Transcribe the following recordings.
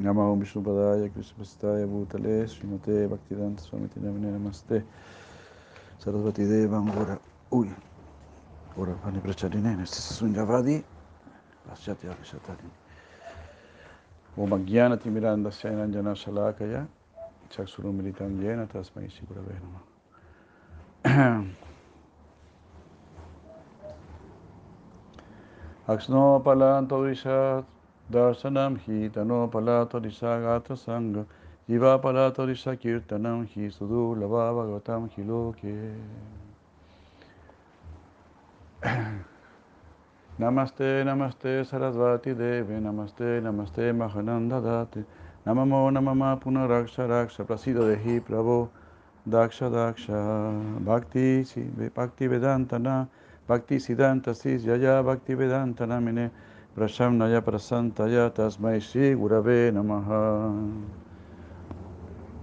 Namo Vishnupadaya Krishna Bhutale Srimate Bhaktivedanta Swami Tinamine Namaste. Sarasvati Devam Ora Uy Ora Pani Pracharine Sunyavadi Paschati Avishatalini Om Agyana Timiranda Sayananjana Shalakaya Chakshuru Militam Yena Tasmai Shigurave Nama Aksno Palanto Vishat Darsanam hi tano palato disagata sangha. Jiva palato disakirtanam hi sudu lava bhagavatam hi loke. Namaste, namaste sarasvati devi, namaste, namaste mahananda date, namamo namama punaraksha raksha prasido de hi prabhu, daksha daksha, bhakti, bhakti vedantana, bhakti siddhanta sis yaya, bhakti vedantana mine, Prashamnaya prasantaya tasmai Shri Gurave Namaha.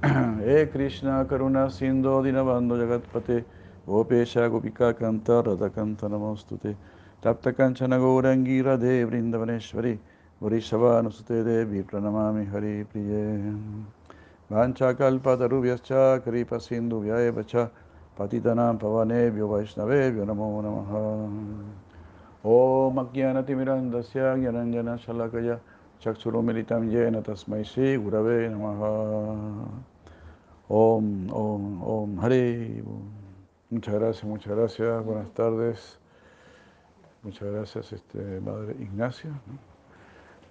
E Krishna Karuna Sindho Dinabando Jagatpate Gopesha Gopika Kanta Radha Kanta Namostute Tapta Kanchana Gaurangi Radhe Vrindavaneshwari Varishavā Nusute Devi Pranamami Hari Priye Vancha Kalpa Tarubhyascha Yena Tasmai Shri Gurave Namaha Om, Om, Om, Hare Muchas gracias, muchas gracias, buenas tardes. Muchas gracias, este, Madre Ignacia, ¿no?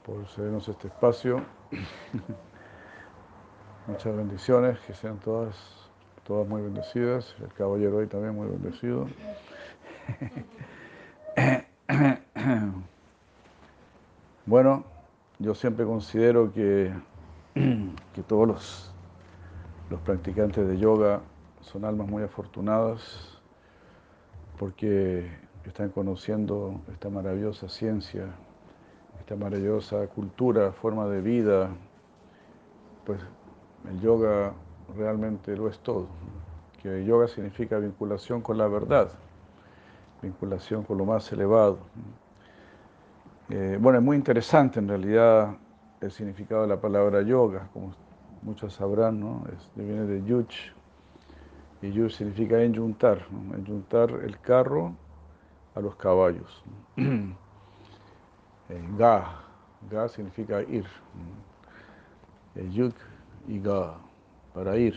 por cedernos este espacio. Muchas bendiciones, que sean todas, todas muy bendecidas. El caballero hoy también muy bendecido. Bueno, yo siempre considero que, que todos los, los practicantes de yoga son almas muy afortunadas porque están conociendo esta maravillosa ciencia, esta maravillosa cultura, forma de vida, pues el yoga realmente lo es todo. Que yoga significa vinculación con la verdad, vinculación con lo más elevado. Eh, bueno, es muy interesante en realidad el significado de la palabra yoga, como muchos sabrán, ¿no? Viene de yuch, y yuch significa enyuntar, ¿no? enyuntar el carro a los caballos. Eh, ga, ga significa ir, eh, yuk y ga, para ir.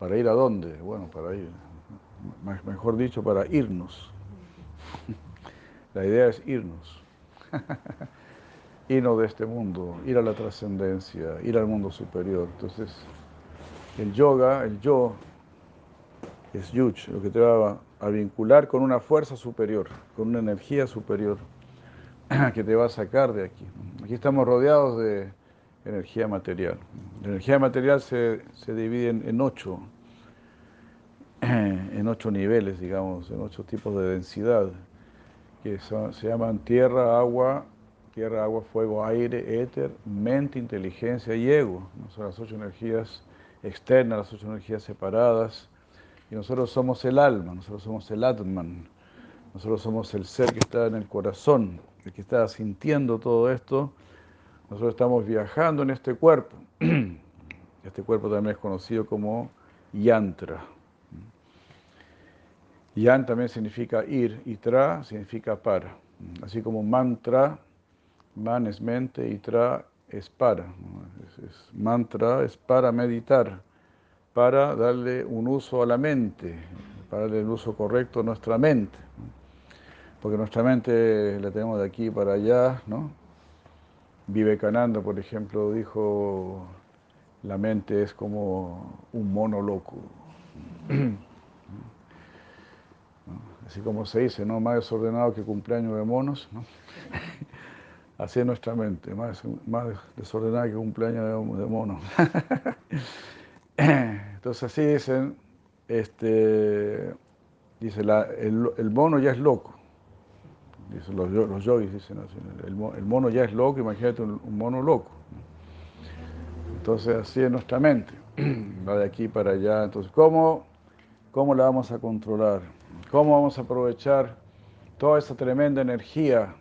¿Para ir a dónde? Bueno, para ir, mejor dicho, para irnos. La idea es irnos. irnos de este mundo, ir a la trascendencia, ir al mundo superior. Entonces, el yoga, el yo, es yuch, lo que te va a vincular con una fuerza superior, con una energía superior que te va a sacar de aquí. Aquí estamos rodeados de energía material. La energía material se, se divide en, en, ocho, en ocho niveles, digamos, en ocho tipos de densidad que se llaman tierra, agua, tierra, agua, fuego, aire, éter, mente, inteligencia y ego. Son las ocho energías externas, las ocho energías separadas. Y nosotros somos el alma, nosotros somos el Atman, nosotros somos el ser que está en el corazón, el que está sintiendo todo esto. Nosotros estamos viajando en este cuerpo. Este cuerpo también es conocido como yantra. Yan también significa ir y tra significa para. Así como mantra, man es mente y tra es para. Es, mantra es para meditar, para darle un uso a la mente, para darle el uso correcto a nuestra mente. Porque nuestra mente la tenemos de aquí para allá, ¿no? Vivekananda, por ejemplo, dijo, la mente es como un mono loco. así como se dice, ¿no? más desordenado que cumpleaños de monos, ¿no? así es nuestra mente, más, más que cumpleaños de, de monos. Entonces así dicen, este, dice, la, el, el, mono ya es loco, dicen los, los yogis dicen así, el, el, mono ya es loco, imagínate un, un mono loco. Entonces así es nuestra mente, va de aquí para allá, entonces ¿cómo, cómo la vamos a controlar? ¿Cómo vamos a aprovechar toda esa tremenda energía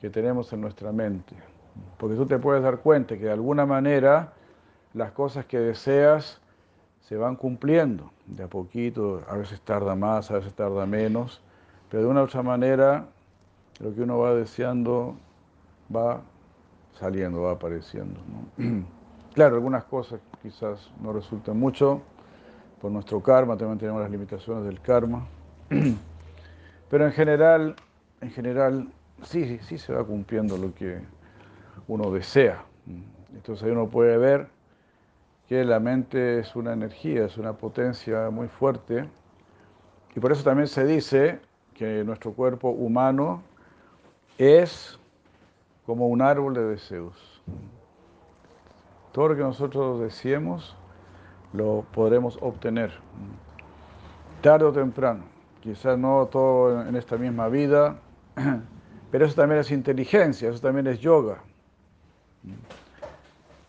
que tenemos en nuestra mente? Porque tú te puedes dar cuenta que de alguna manera las cosas que deseas se van cumpliendo de a poquito, a veces tarda más, a veces tarda menos, pero de una u otra manera lo que uno va deseando va saliendo, va apareciendo. Claro, algunas cosas quizás no resultan mucho por nuestro karma, también tenemos las limitaciones del karma, pero en general, en general sí, sí se va cumpliendo lo que uno desea. Entonces ahí uno puede ver que la mente es una energía, es una potencia muy fuerte y por eso también se dice que nuestro cuerpo humano es como un árbol de deseos. Todo lo que nosotros deseemos lo podremos obtener tarde o temprano. Quizás no todo en esta misma vida, pero eso también es inteligencia, eso también es yoga.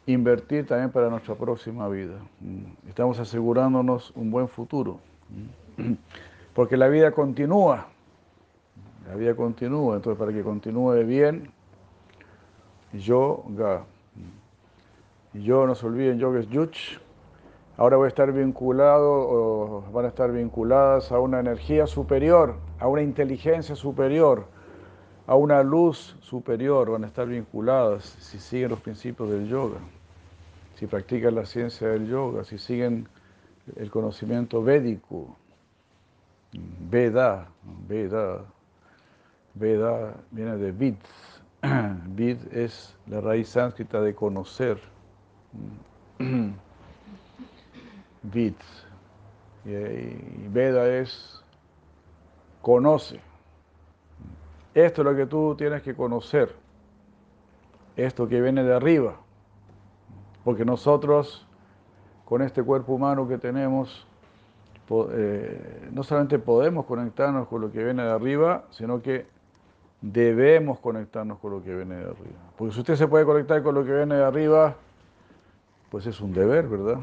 Invertir también para nuestra próxima vida. Estamos asegurándonos un buen futuro. Porque la vida continúa. La vida continúa, entonces para que continúe bien, yoga. Yo, no se olviden, yoga es yuch. Ahora voy a estar vinculado, o van a estar vinculadas a una energía superior, a una inteligencia superior, a una luz superior, van a estar vinculadas si siguen los principios del yoga, si practican la ciencia del yoga, si siguen el conocimiento védico, Veda, Veda, Veda viene de vid, vid es la raíz sánscrita de conocer. Vid. Y Veda es conoce. Esto es lo que tú tienes que conocer. Esto que viene de arriba. Porque nosotros, con este cuerpo humano que tenemos, eh, no solamente podemos conectarnos con lo que viene de arriba, sino que debemos conectarnos con lo que viene de arriba. Porque si usted se puede conectar con lo que viene de arriba, pues es un deber, ¿verdad?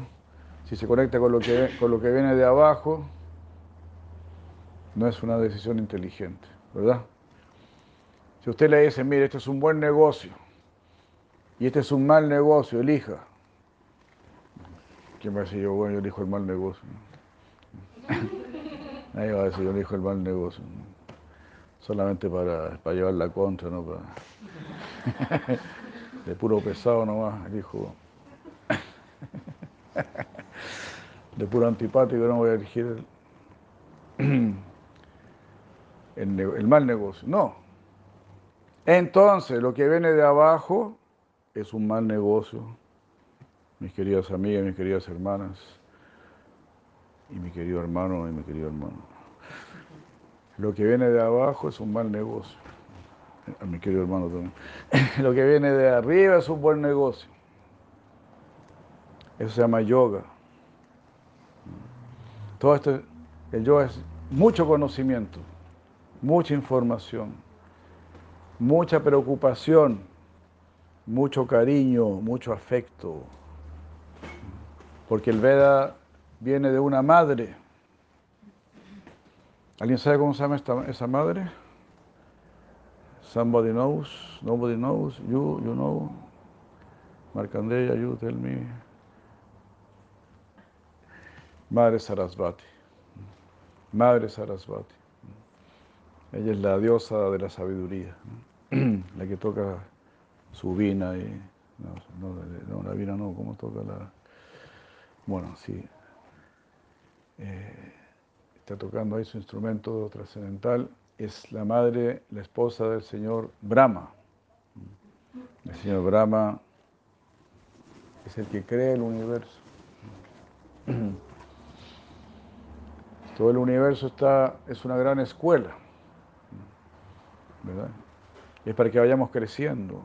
Si se conecta con lo que, con lo que viene de abajo, no es una decisión inteligente, ¿verdad? Si usted le dice, mire, este es un buen negocio y este es un mal negocio, elija. ¿Quién va a decir yo, bueno, yo elijo el mal negocio? Nadie va a decir, yo elijo el mal negocio. Solamente para, para llevar la contra, ¿no? de puro pesado nomás, elijo de puro antipático no voy a elegir el, mal negocio. No. Entonces, lo que viene de abajo es un mal negocio, mis queridas amigas, mis queridas hermanas, y mi querido hermano y mi querido hermano. Lo que viene de abajo es un mal negocio. A mi querido hermano también. Lo que viene de arriba es un buen negocio. Eso se llama yoga. Todo esto, el yoga es mucho conocimiento, mucha información, mucha preocupación, mucho cariño, mucho afecto. Porque el Veda viene de una madre. ¿Alguien sabe cómo se llama esa madre? Somebody knows, nobody knows, you, you know. Markandeya, you tell me. Madre Sarasvati. Madre Sarasvati. Ella es la diosa de la sabiduría, la que toca su vina y. No, la vina no, ¿cómo toca la.? Bueno, sí. Eh, está tocando ahí su instrumento trascendental. Es la madre, la esposa del señor Brahma. El señor Brahma es el que crea el universo. Todo el universo está, es una gran escuela, ¿verdad? es para que vayamos creciendo.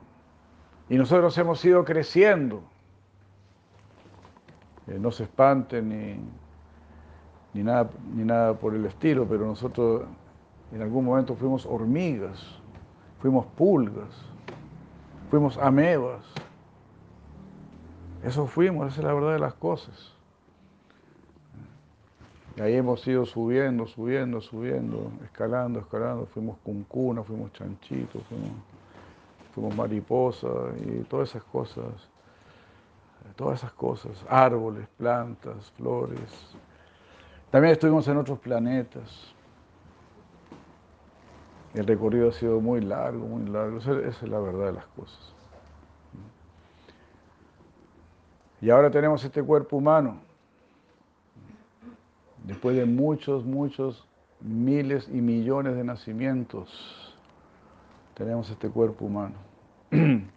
Y nosotros hemos ido creciendo. Eh, no se espanten ni, ni, nada, ni nada por el estilo, pero nosotros en algún momento fuimos hormigas, fuimos pulgas, fuimos amebas. Eso fuimos, esa es la verdad de las cosas. Y ahí hemos ido subiendo, subiendo, subiendo, escalando, escalando. Fuimos cuncuna, fuimos chanchitos, fuimos como mariposa y todas esas cosas, todas esas cosas, árboles, plantas, flores. También estuvimos en otros planetas. El recorrido ha sido muy largo, muy largo. Esa, es la verdad de las cosas. Y ahora tenemos este cuerpo humano. Después de muchos, muchos miles y millones de nacimientos, tenemos este cuerpo humano.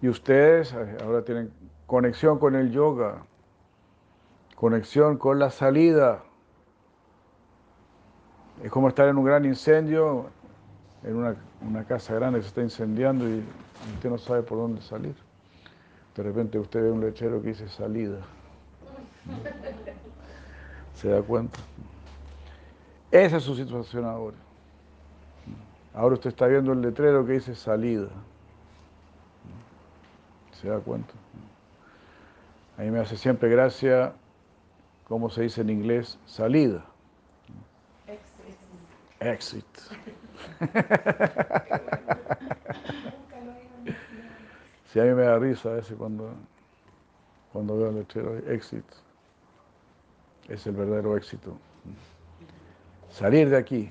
Y ustedes eh, ahora tienen conexión con el yoga, conexión con la salida. Es como estar en un gran incendio, en una, casa grande que se está incendiando y usted no sabe por dónde salir. De repente usted ve un lechero que dice salida. ¿Se da cuenta? Esa es su situación ahora. Ahora usted está viendo el letrero que dice salida. ¿Se da cuenta? A mí me hace siempre gracia, como se dice en inglés, salida. Exit. Si a mí me da risa a veces cuando, cuando veo el letrero exit. Es el verdadero éxito. Salir de aquí.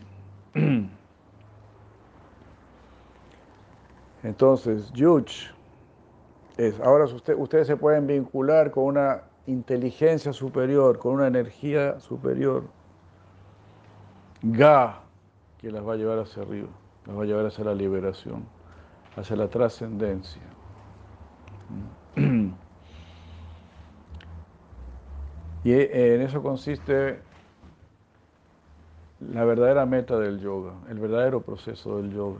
Entonces, Yuch es, ahora ustedes se pueden vincular con una inteligencia superior, con una energía superior. Ga, que las va a llevar hacia arriba, las va a llevar hacia la liberación, hacia la trascendencia. Y en eso consiste la verdadera meta del yoga, el verdadero proceso del yoga.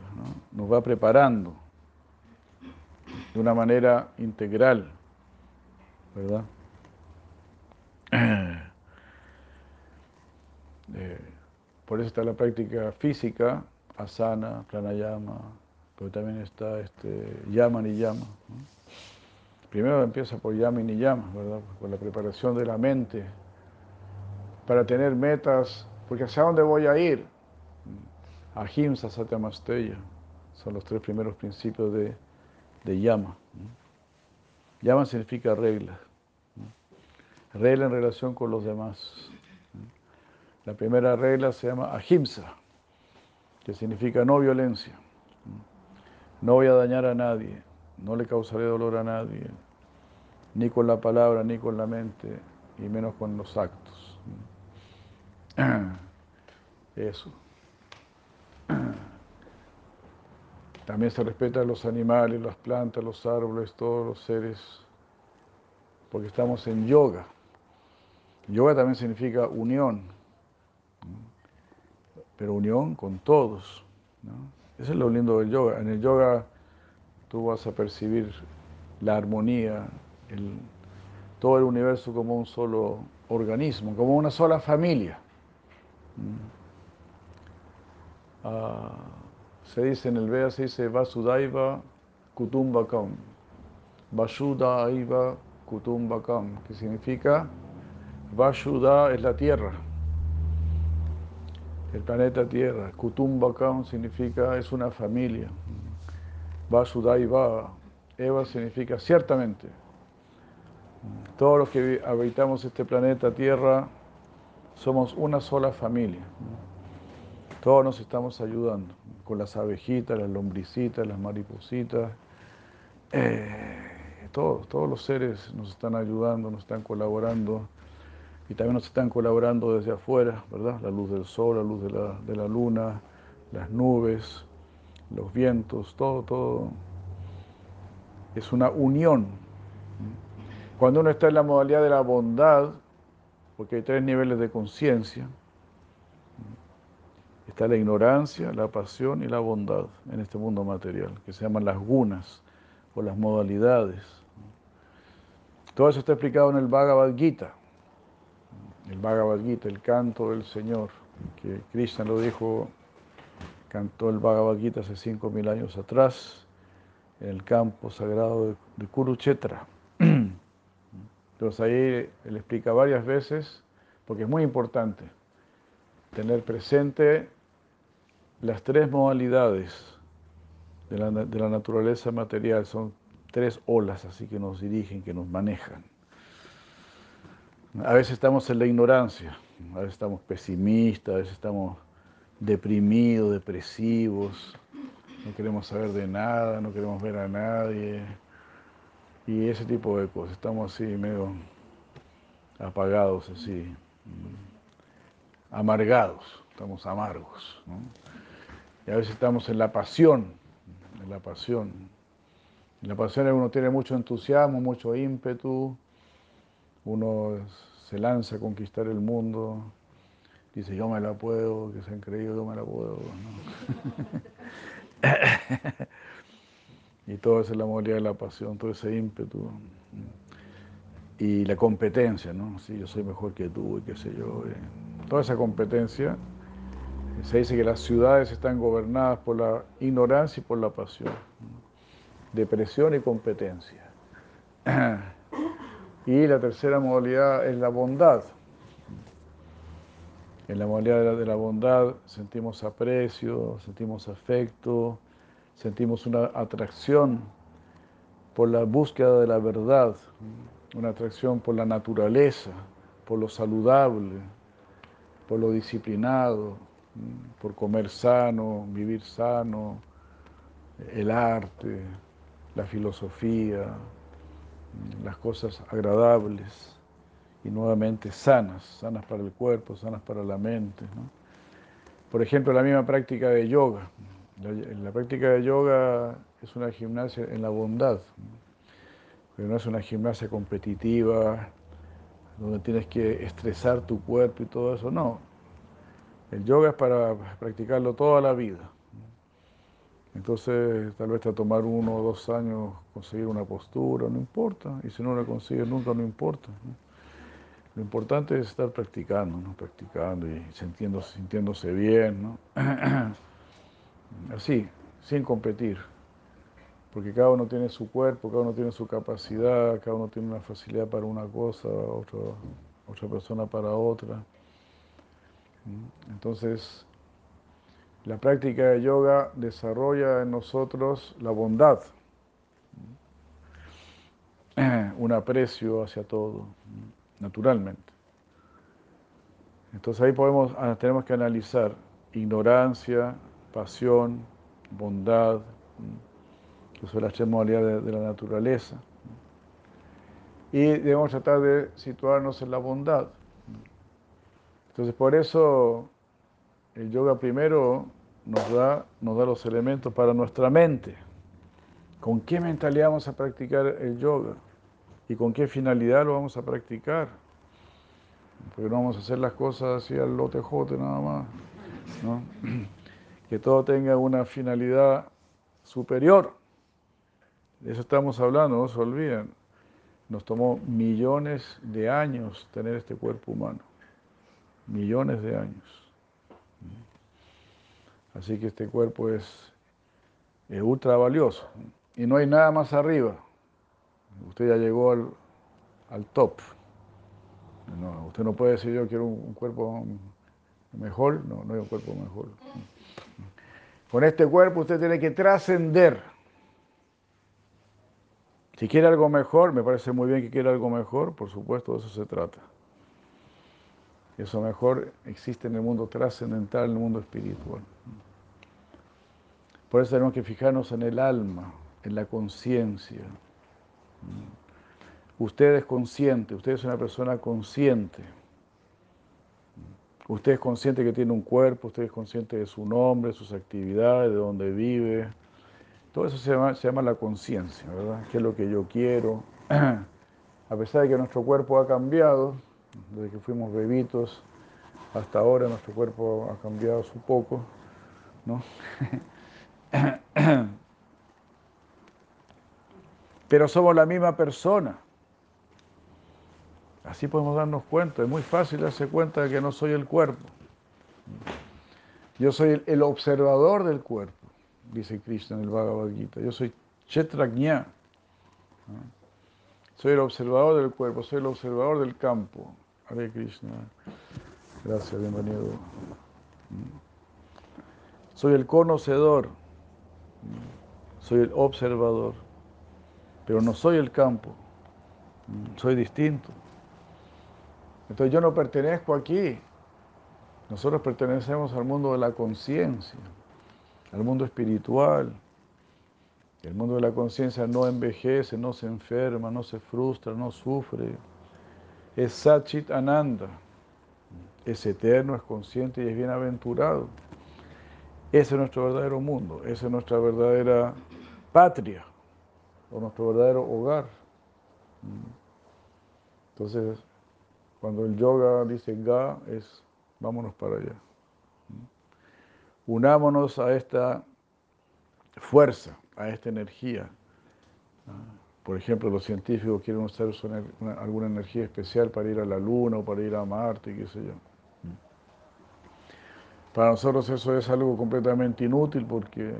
Nos va preparando de una manera integral, ¿verdad? Eh, por eso está la práctica física, asana, pranayama, pero también está este, yama y yama. Primero empieza por yama y yama, ¿verdad? Con la preparación de la mente para tener metas, porque hacia dónde voy a ir. Ahimsa, Satyamasteya, son los tres primeros principios de, de Yama. Yama significa regla. Regla en relación con los demás. La primera regla se llama Ahimsa, que significa no violencia. No voy a dañar a nadie, no le causaré dolor a nadie, ni con la palabra, ni con la mente, y menos con los actos. Eso. También se respetan los animales, las plantas, los árboles, todos los seres, porque estamos en yoga. Yoga también significa unión, pero unión con todos. Eso es lo lindo del yoga. En el yoga tú vas a percibir la armonía, todo el universo como un solo organismo, como una sola familia. Ah, se dice en el Veda, se dice Vasudaiva Kutumbakam. Vasudaiva Kutumbakam, que significa Vasuda es la tierra, el planeta Tierra. Kutumbakam significa es una familia. Vasudaiva, Eva significa ciertamente. Todos los que habitamos este planeta Tierra somos una sola familia. Todos nos estamos ayudando con las abejitas, las lombricitas, las maripositas. Eh, todos, todos los seres nos están ayudando, nos están colaborando y también nos están colaborando desde afuera, ¿verdad? La luz del sol, la luz de la, de la luna, las nubes, los vientos, todo, todo. Es una unión. Cuando uno está en la modalidad de la bondad, porque hay tres niveles de conciencia, Está la ignorancia, la pasión y la bondad en este mundo material, que se llaman las gunas o las modalidades. Todo eso está explicado en el Bhagavad Gita. El Bhagavad Gita, el canto del Señor, que Krishna lo dijo, cantó el Bhagavad Gita hace 5.000 años atrás, en el campo sagrado de Kurukshetra. Entonces ahí él explica varias veces, porque es muy importante tener presente las tres modalidades de la naturaleza material. Son tres olas así que nos dirigen, que nos manejan. A veces estamos en la ignorancia, a veces estamos pesimistas, a veces estamos deprimidos, depresivos, no queremos saber de nada, no queremos ver a nadie y ese tipo de cosas. Estamos así medio apagados, así, amargados, estamos amargos. Y a veces estamos en la pasión, en la pasión. En la pasión uno tiene mucho entusiasmo, mucho ímpetu, uno se lanza a conquistar el mundo, dice yo me la puedo, que se han creído yo me la puedo. y todo eso es la modalidad de la pasión, todo ese ímpetu. Y la competencia, ¿no? Sí, yo soy mejor que tú y qué sé yo. Eh. Toda esa competencia, se dice que las ciudades están gobernadas por la ignorancia y por la pasión. Depresión y competencia. Y la tercera modalidad es la bondad. En la modalidad de la bondad sentimos aprecio, sentimos afecto, sentimos una atracción por la búsqueda de la verdad, una atracción por la naturaleza, por lo saludable, por lo disciplinado, por comer sano, vivir sano, el arte, la filosofía, las cosas agradables y nuevamente sanas, sanas para el cuerpo, sanas para la mente. Por ejemplo, la misma práctica de yoga. La, práctica de yoga es una gimnasia en la bondad, pero no es una gimnasia competitiva donde tienes que estresar tu cuerpo y todo eso, no. El yoga es para practicarlo toda la vida. Entonces, tal vez te tomar uno o dos años conseguir una postura, no importa. Y si no la consigues nunca, no importa. Lo importante es estar practicando, practicando y sintiéndose, sintiéndose bien. ¿no? Así, sin competir. Porque cada uno tiene su cuerpo, cada uno tiene su capacidad, cada uno tiene una facilidad para una cosa, otra persona para otra. Entonces, la práctica de yoga desarrolla en nosotros la bondad, un aprecio hacia todo, naturalmente. Entonces ahí podemos, ah, tenemos que analizar ignorancia, pasión, bondad, que son las tres modalidades de, la naturaleza. Y debemos tratar de situarnos en la bondad. Entonces por eso el yoga primero nos da, nos da los elementos para nuestra mente. ¿Con qué mentalidad vamos a practicar el yoga? ¿Y con qué finalidad lo vamos a practicar? Porque no vamos a hacer las cosas así al lotejote nada más. Que todo tenga una finalidad superior. De eso estamos hablando, no se olviden. Nos tomó millones de años tener este cuerpo humano. Millones de años. Así que este cuerpo es, ultra valioso. Y no hay nada más arriba. Usted ya llegó al, top. usted no puede decir yo quiero un, cuerpo mejor. No, no hay un cuerpo mejor. Con este cuerpo usted tiene que trascender. Si quiere algo mejor, me parece muy bien que quiera algo mejor, por supuesto, de eso se trata. Eso mejor existe en el mundo trascendental, en el mundo espiritual. Por eso tenemos que fijarnos en el alma, en la conciencia. Usted es consciente, usted es una persona consciente. Usted es consciente que tiene un cuerpo, usted es consciente de su nombre, sus actividades, de dónde vive. Todo eso se llama, la conciencia, ¿verdad? ¿Qué es lo que yo quiero? A pesar de que nuestro cuerpo ha cambiado, desde que fuimos bebitos hasta ahora, nuestro cuerpo ha cambiado su poco, ¿no? Pero somos la misma persona. Así podemos darnos cuenta. Es muy fácil darse cuenta de que no soy el cuerpo. Yo soy el, observador del cuerpo, dice Krishna en el Bhagavad Gita. Yo soy Chetragnya. Soy el observador del cuerpo, soy el observador del campo. Hare Krishna. Gracias, bienvenido. Soy el conocedor. soy el observador, pero no soy el campo, soy distinto. Entonces yo no pertenezco aquí, nosotros pertenecemos al mundo de la conciencia, al mundo espiritual. El mundo de la conciencia no envejece, no se enferma, no se frustra, no sufre. Es Satchit Ananda. Es eterno, es consciente y es bienaventurado. Ese es nuestro verdadero mundo, esa es nuestra verdadera patria o nuestro verdadero hogar. Entonces, cuando el yoga dice ga, es vámonos para allá. Unámonos a esta fuerza, a esta energía. Por ejemplo, los científicos quieren usar alguna energía especial para ir a la Luna o para ir a Marte, qué sé yo. Para nosotros eso es algo completamente inútil porque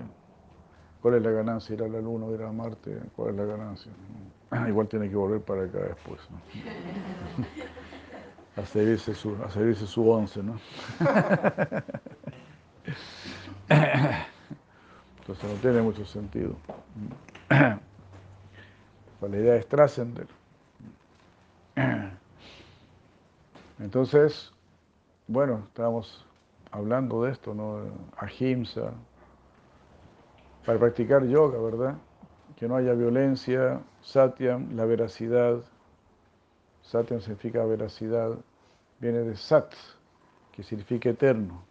¿cuál es la ganancia? Ir a la Luna o ir a Marte, ¿cuál es la ganancia? Igual tiene que volver para acá después. A servirse su, a servirse su once, ¿no? Entonces no tiene mucho sentido. la idea es trascender. Entonces, bueno, estábamos hablando de esto, ¿no? Ahimsa, para practicar yoga, ¿verdad? Que no haya violencia, satyam, la veracidad. Satyam significa veracidad, viene de sat, que significa eterno.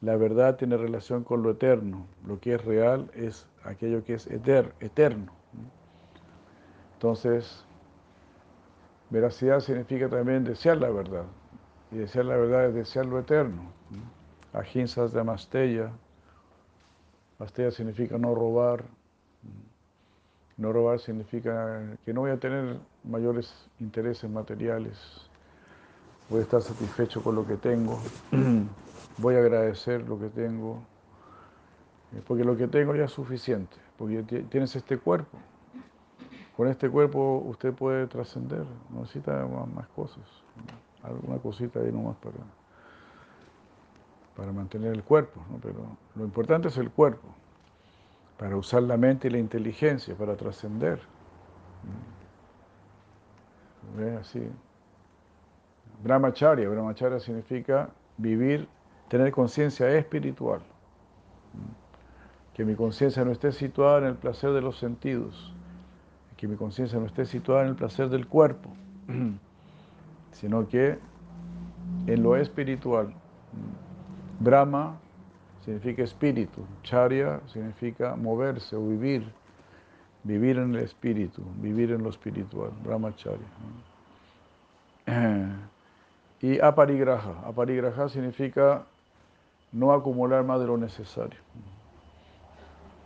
La verdad tiene relación con lo eterno. Lo que es real es aquello que es eter, eterno. Entonces, veracidad significa también desear la verdad. Y desear la verdad es desear lo eterno. Ahinsas de Amasteya significa no robar. No robar significa que no voy a tener mayores intereses materiales. Voy a estar satisfecho con lo que tengo. voy a agradecer lo que tengo, eh, porque lo que tengo ya es suficiente, porque tienes este cuerpo. Con este cuerpo usted puede trascender, no necesita más, cosas, alguna cosita ahí nomás para, para mantener el cuerpo, pero lo importante es el cuerpo, para usar la mente y la inteligencia, para trascender. ¿Ve? Así. Brahmacharya, Brahmacharya significa vivir tener conciencia espiritual. Que mi conciencia no esté situada en el placer de los sentidos, que mi conciencia no esté situada en el placer del cuerpo, sino que en lo espiritual. Brahma significa espíritu, charya significa moverse o vivir, vivir en el espíritu, vivir en lo espiritual, brahmacharya. Y aparigraha, aparigraha significa no acumular más de lo necesario.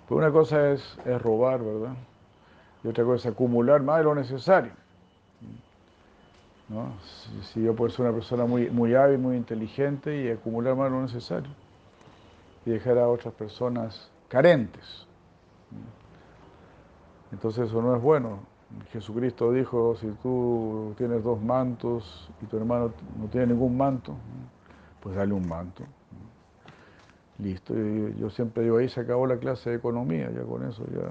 Pues una cosa es, es robar, ¿verdad? Y otra cosa es acumular más de lo necesario. ¿No? Si, yo puedo ser una persona muy, muy hábil, muy inteligente y acumular más lo necesario y dejar a otras personas carentes. Entonces eso no es bueno. Jesucristo dijo, si tú tienes dos mantos y tu hermano no tiene ningún manto, pues dale un manto. Listo, yo siempre digo, ahí se acabó la clase de economía, ya con eso ya.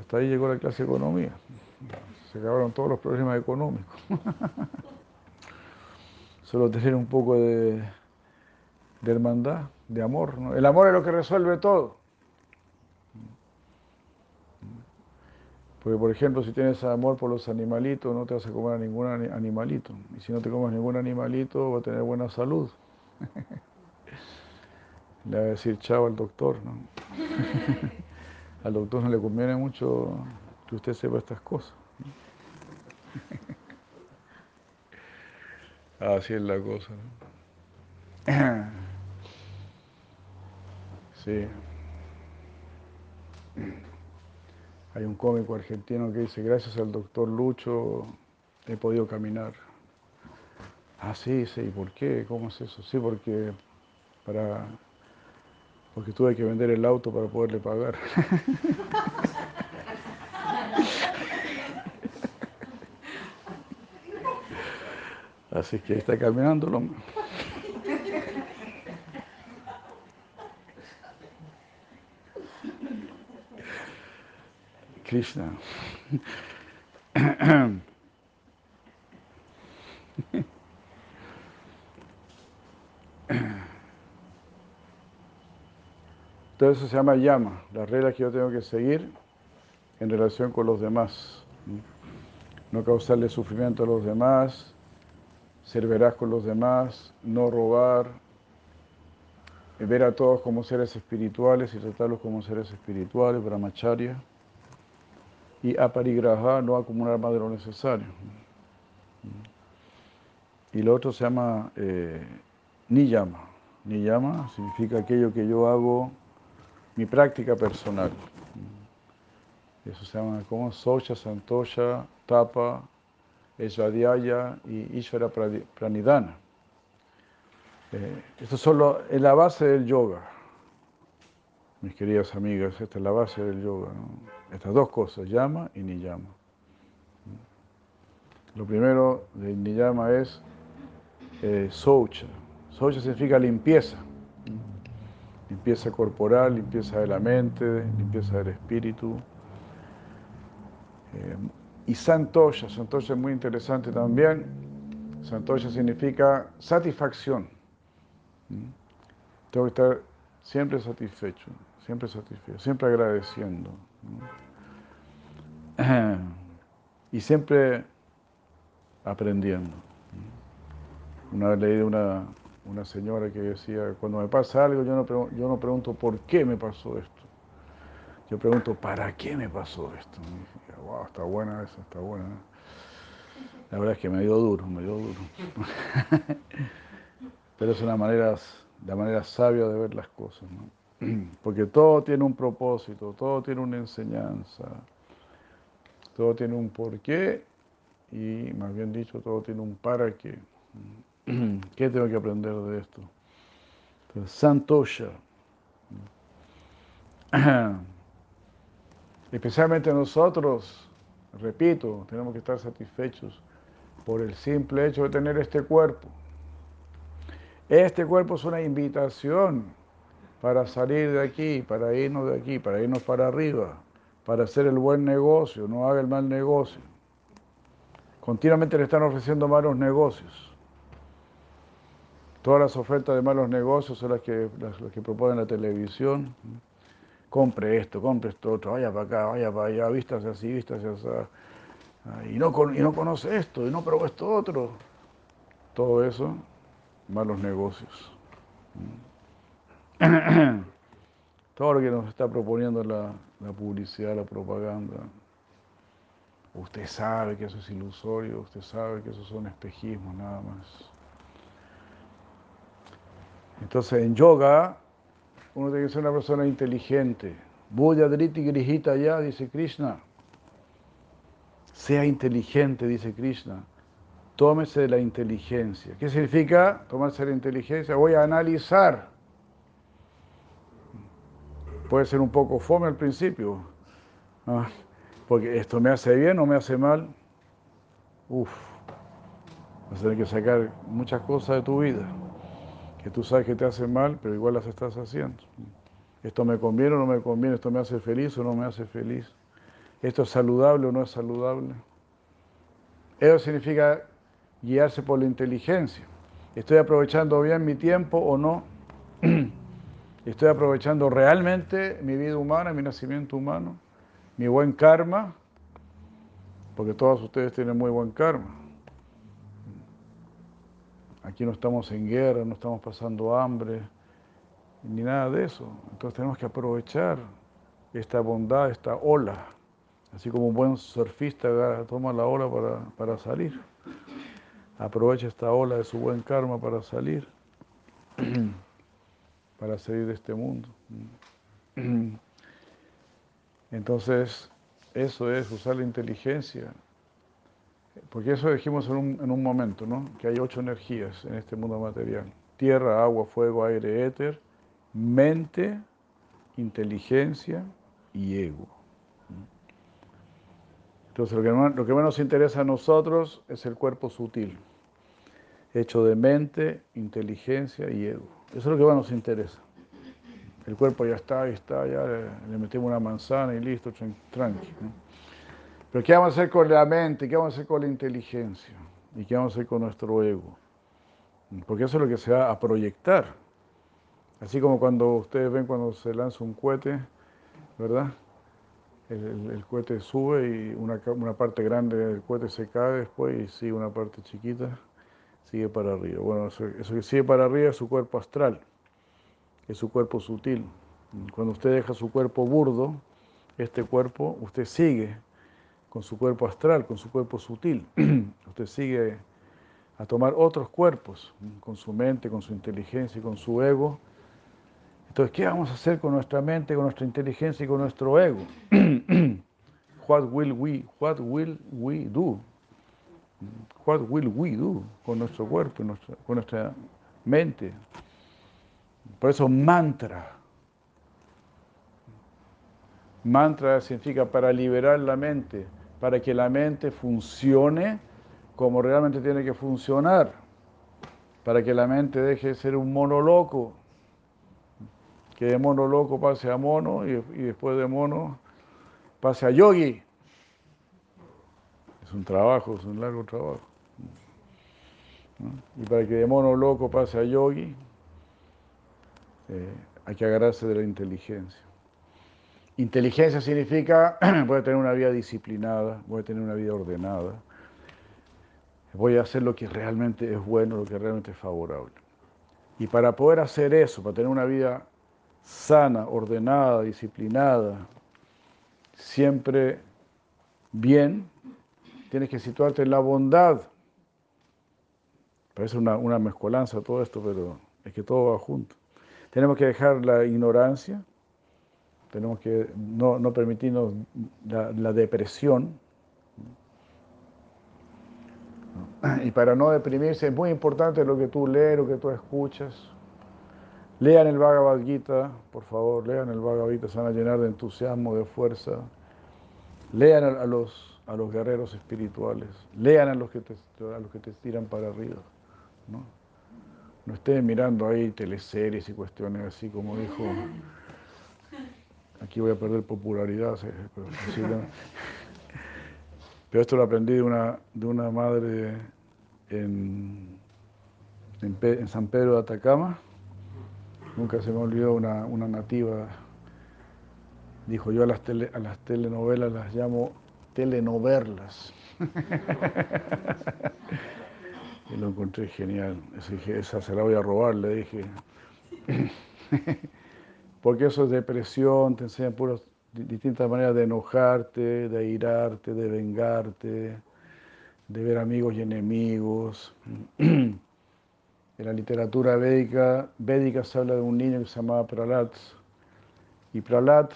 Hasta ahí llegó la clase de economía. Se acabaron todos los problemas económicos. Solo tener un poco de, hermandad, de amor. El amor es lo que resuelve todo. Porque, por ejemplo, si tienes amor por los animalitos, no te vas a comer a ningún animalito. Y si no te comes ningún animalito, va a tener buena salud. le va a decir chao al doctor, ¿no? al doctor no le conviene mucho que usted sepa estas cosas. Así es la cosa, ¿no? Sí. Hay un cómico argentino que dice, gracias al doctor Lucho he podido caminar. Ah, sí, sí, ¿por qué? ¿Cómo es eso? Sí, porque para porque tuve que vender el auto para poderle pagar. Así que está caminando lo Krishna. Todo eso se llama llama, las reglas que yo tengo que seguir en relación con los demás. No causarle sufrimiento a los demás, ser veraz con los demás, no robar, ver a todos como seres espirituales y tratarlos como seres espirituales, brahmacharya, y aparigraha, no acumular más de lo necesario. Y lo otro se llama eh, niyama. Niyama significa aquello que yo hago mi práctica personal. Eso se llama como Socha, Santosha, Tapa, Esvadhyaya y Ishvara Pranidhana. Eh, esto es solo es la base del yoga. Mis queridas amigas, esta es la base del yoga. Estas dos cosas, llama y niyama. Lo primero de niyama es eh, Socha. Socha significa limpieza limpieza corporal, limpieza de la mente, limpieza del espíritu. Eh, y Santosha, Santosha es muy interesante también. Santosha significa satisfacción. ¿Mm? Tengo que estar siempre satisfecho, siempre satisfecho, siempre agradeciendo. Y siempre aprendiendo. Una vez leí una, una señora que decía, cuando me pasa algo, yo no, yo no pregunto por qué me pasó esto. Yo pregunto, ¿para qué me pasó esto? Wow, está buena esa, está buena. La verdad es que me dio duro, me dio duro. Pero es una manera, la manera sabia de ver las cosas, ¿no? Porque todo tiene un propósito, todo tiene una enseñanza, todo tiene un porqué y, más bien dicho, todo tiene un para qué. ¿Qué tengo que aprender de esto? Santosha. Especialmente nosotros, repito, tenemos que estar satisfechos por el simple hecho de tener este cuerpo. Este cuerpo es una invitación para salir de aquí, para irnos de aquí, para irnos para arriba, para hacer el buen negocio, no haga el mal negocio. Continuamente le están ofreciendo malos negocios. Todas las ofertas de malos negocios son las que, las, que proponen la televisión. Compre esto, compre esto otro, vaya para acá, vaya para allá, vistas así, vistas así. Y no, y no conoce esto, y no probó esto otro. Todo eso, malos negocios. Todo lo que nos está proponiendo la, la publicidad, la propaganda. Usted sabe que eso es ilusorio, usted sabe que eso son espejismos nada más. Entonces, en yoga, uno tiene que ser una persona inteligente. Buddha Driti Grihita ya, dice Krishna. Sea inteligente, dice Krishna. Tómese de la inteligencia. ¿Qué significa tomarse la inteligencia? Voy a analizar. Puede ser un poco fome al principio. Porque esto me hace bien o me hace mal. Uf, vas a tener que sacar muchas cosas de tu vida que tú sabes que te hace mal, pero igual las estás haciendo. Esto me conviene o no me conviene, esto me hace feliz o no me hace feliz, esto es saludable o no es saludable. Eso significa guiarse por la inteligencia. ¿Estoy aprovechando bien mi tiempo o no? ¿Estoy aprovechando realmente mi vida humana, mi nacimiento humano, mi buen karma? Porque todos ustedes tienen muy buen karma. Aquí no estamos en guerra, no estamos pasando hambre, ni nada de eso. Entonces tenemos que aprovechar esta bondad, esta ola. Así como un buen surfista toma la ola para, para salir. Aprovecha esta ola de su buen karma para salir, para salir de este mundo. Entonces, eso es usar la inteligencia porque eso dijimos en un, en un, momento, ¿no? Que hay ocho energías en este mundo material. Tierra, agua, fuego, aire, éter, mente, inteligencia y ego. Entonces lo que, más, lo que más nos interesa a nosotros es el cuerpo sutil, hecho de mente, inteligencia y ego. Eso es lo que más nos interesa. el cuerpo ya está, ahí está, ya le, metemos una manzana y listo, tranqui. Pero ¿qué vamos a hacer con la mente? ¿Qué vamos a hacer con la inteligencia? ¿Y qué vamos a hacer con nuestro ego? Porque eso es lo que se va a proyectar. Así como cuando ustedes ven cuando se lanza un cohete, ¿verdad? El, cohete sube y una, una, parte grande del cohete se cae después y sigue una parte chiquita, sigue para arriba. Bueno, eso, eso que sigue para arriba es su cuerpo astral, es su cuerpo sutil. Cuando usted deja su cuerpo burdo, este cuerpo, usted sigue con su cuerpo astral, con su cuerpo sutil. usted sigue a tomar otros cuerpos, con su mente, con su inteligencia y con su ego. Entonces, ¿qué vamos a hacer con nuestra mente, con nuestra inteligencia y con nuestro ego? what will we, what will we do? What will we do con nuestro cuerpo, con nuestra mente? Por eso mantra. Mantra significa para liberar la mente para que la mente funcione como realmente tiene que funcionar, para que la mente deje de ser un mono loco, que de mono loco pase a mono y, después de mono pase a yogi. Es un trabajo, es un largo trabajo. Y para que de mono loco pase a yogi, eh, hay que agarrarse de la inteligencia. Inteligencia significa voy a tener una vida disciplinada, voy a tener una vida ordenada, voy a hacer lo que realmente es bueno, lo que realmente es favorable. Y para poder hacer eso, para tener una vida sana, ordenada, disciplinada, siempre bien, tienes que situarte en la bondad. Parece una, mezcolanza todo esto, pero es que todo va junto. Tenemos que dejar la ignorancia, tenemos que no, permitirnos la, depresión. Y para no deprimirse es muy importante lo que tú lees, lo que tú escuchas. Lean el Bhagavad Gita, por favor, lean el Bhagavad Gita, se van a llenar de entusiasmo, de fuerza. Lean a, los, a los guerreros espirituales, lean a los que te, a los que te tiran para arriba. ¿no? no estén mirando ahí teleseries y cuestiones así como dijo aquí voy a perder popularidad, pero, esto lo aprendí de una, de una madre en, en, San Pedro de Atacama, nunca se me olvidó una, nativa, dijo yo a las, a las telenovelas las llamo telenoverlas. y lo encontré genial. esa se la voy a robar, le dije porque eso es depresión, te enseñan puras distintas maneras de enojarte, de irarte, de vengarte, de ver amigos y enemigos. En la literatura védica, védica se habla de un niño que se llamaba Pralat. Y Pralat,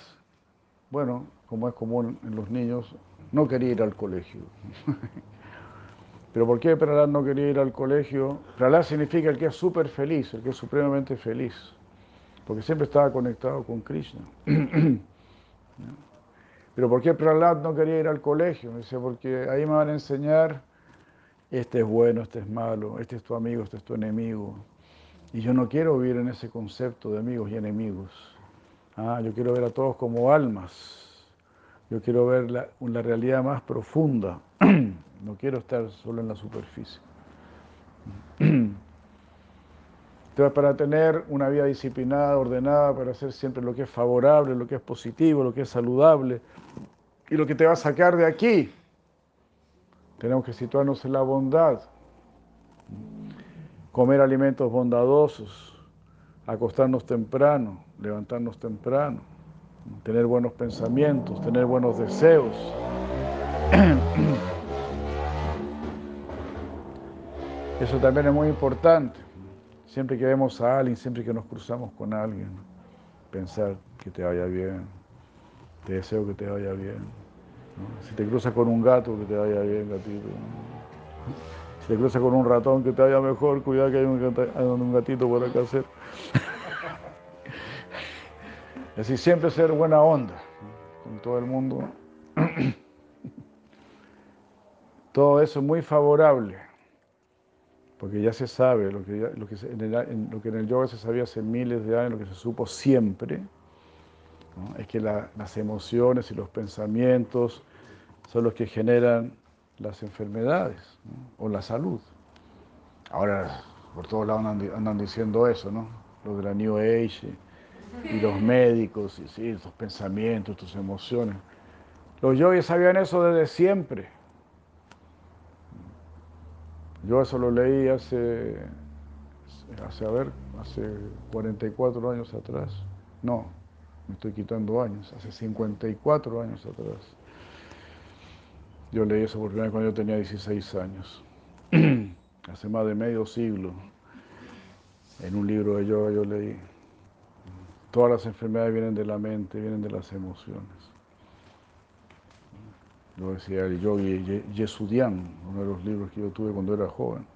bueno, como es común en los niños, no quería ir al colegio. Pero ¿por qué Pralat no quería ir al colegio? Pralat significa el que es súper feliz, el que es supremamente feliz porque siempre estaba conectado con Krishna. Pero ¿por qué Prahlad no quería ir al colegio? Me dice, porque ahí me van a enseñar, este es bueno, este es malo, este es tu amigo, este es tu enemigo. Y yo no quiero vivir en ese concepto de amigos y enemigos. Ah, yo quiero ver a todos como almas. Yo quiero ver la realidad más profunda. no quiero estar solo en la superficie. Entonces, para tener una vida disciplinada, ordenada, para hacer siempre lo que es favorable, lo que es positivo, lo que es saludable y lo que te va a sacar de aquí, tenemos que situarnos en la bondad, comer alimentos bondadosos, acostarnos temprano, levantarnos temprano, tener buenos pensamientos, tener buenos deseos. Eso también es muy importante. Siempre que vemos a alguien, siempre que nos cruzamos con alguien, pensar que te vaya bien, te deseo que te vaya bien. Si te cruzas con un gato, que te vaya bien, gatito. Si te cruzas con un ratón, que te vaya mejor, cuidado que hay un, gatito por acá hacer. Así siempre ser buena onda con todo el mundo. Todo eso es muy favorable Porque ya se sabe, lo que, lo, que en el, lo que en el yoga se sabía hace miles de años, lo que se supo siempre, es que las emociones y los pensamientos son los que generan las enfermedades o la salud. Ahora, por todos lados andan, diciendo eso, ¿no? Lo de la New Age y, los médicos, y sí, tus pensamientos, tus emociones. Los yogis sabían eso desde siempre. Yo eso lo leí hace, hace, a ver, hace 44 años atrás. No, me estoy quitando años, hace 54 años atrás. Yo leí eso por primera vez cuando yo tenía 16 años, hace más de medio siglo. En un libro de yoga yo leí, todas las enfermedades vienen de la mente, vienen de las emociones. Lo decía el yogi Yesudian, uno de los libros que yo tuve cuando era joven.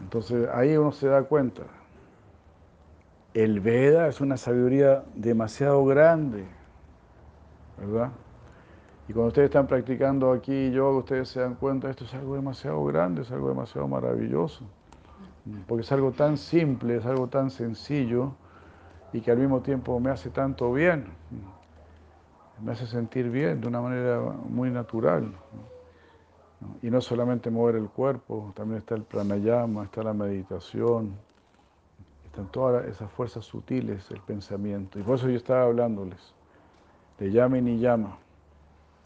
Entonces ahí uno se da cuenta el Veda es una sabiduría demasiado grande, ¿verdad? Y cuando ustedes están practicando aquí yoga, ustedes se dan cuenta, esto es algo demasiado grande, es algo demasiado maravilloso, porque es algo tan simple, es algo tan sencillo y que al mismo tiempo me hace tanto bien, me hace sentir bien de una manera muy natural. Y no solamente mover el cuerpo, también está el pranayama, está la meditación, están todas esas fuerzas sutiles, el pensamiento. Y por eso yo estaba hablándoles de llama y ni llama,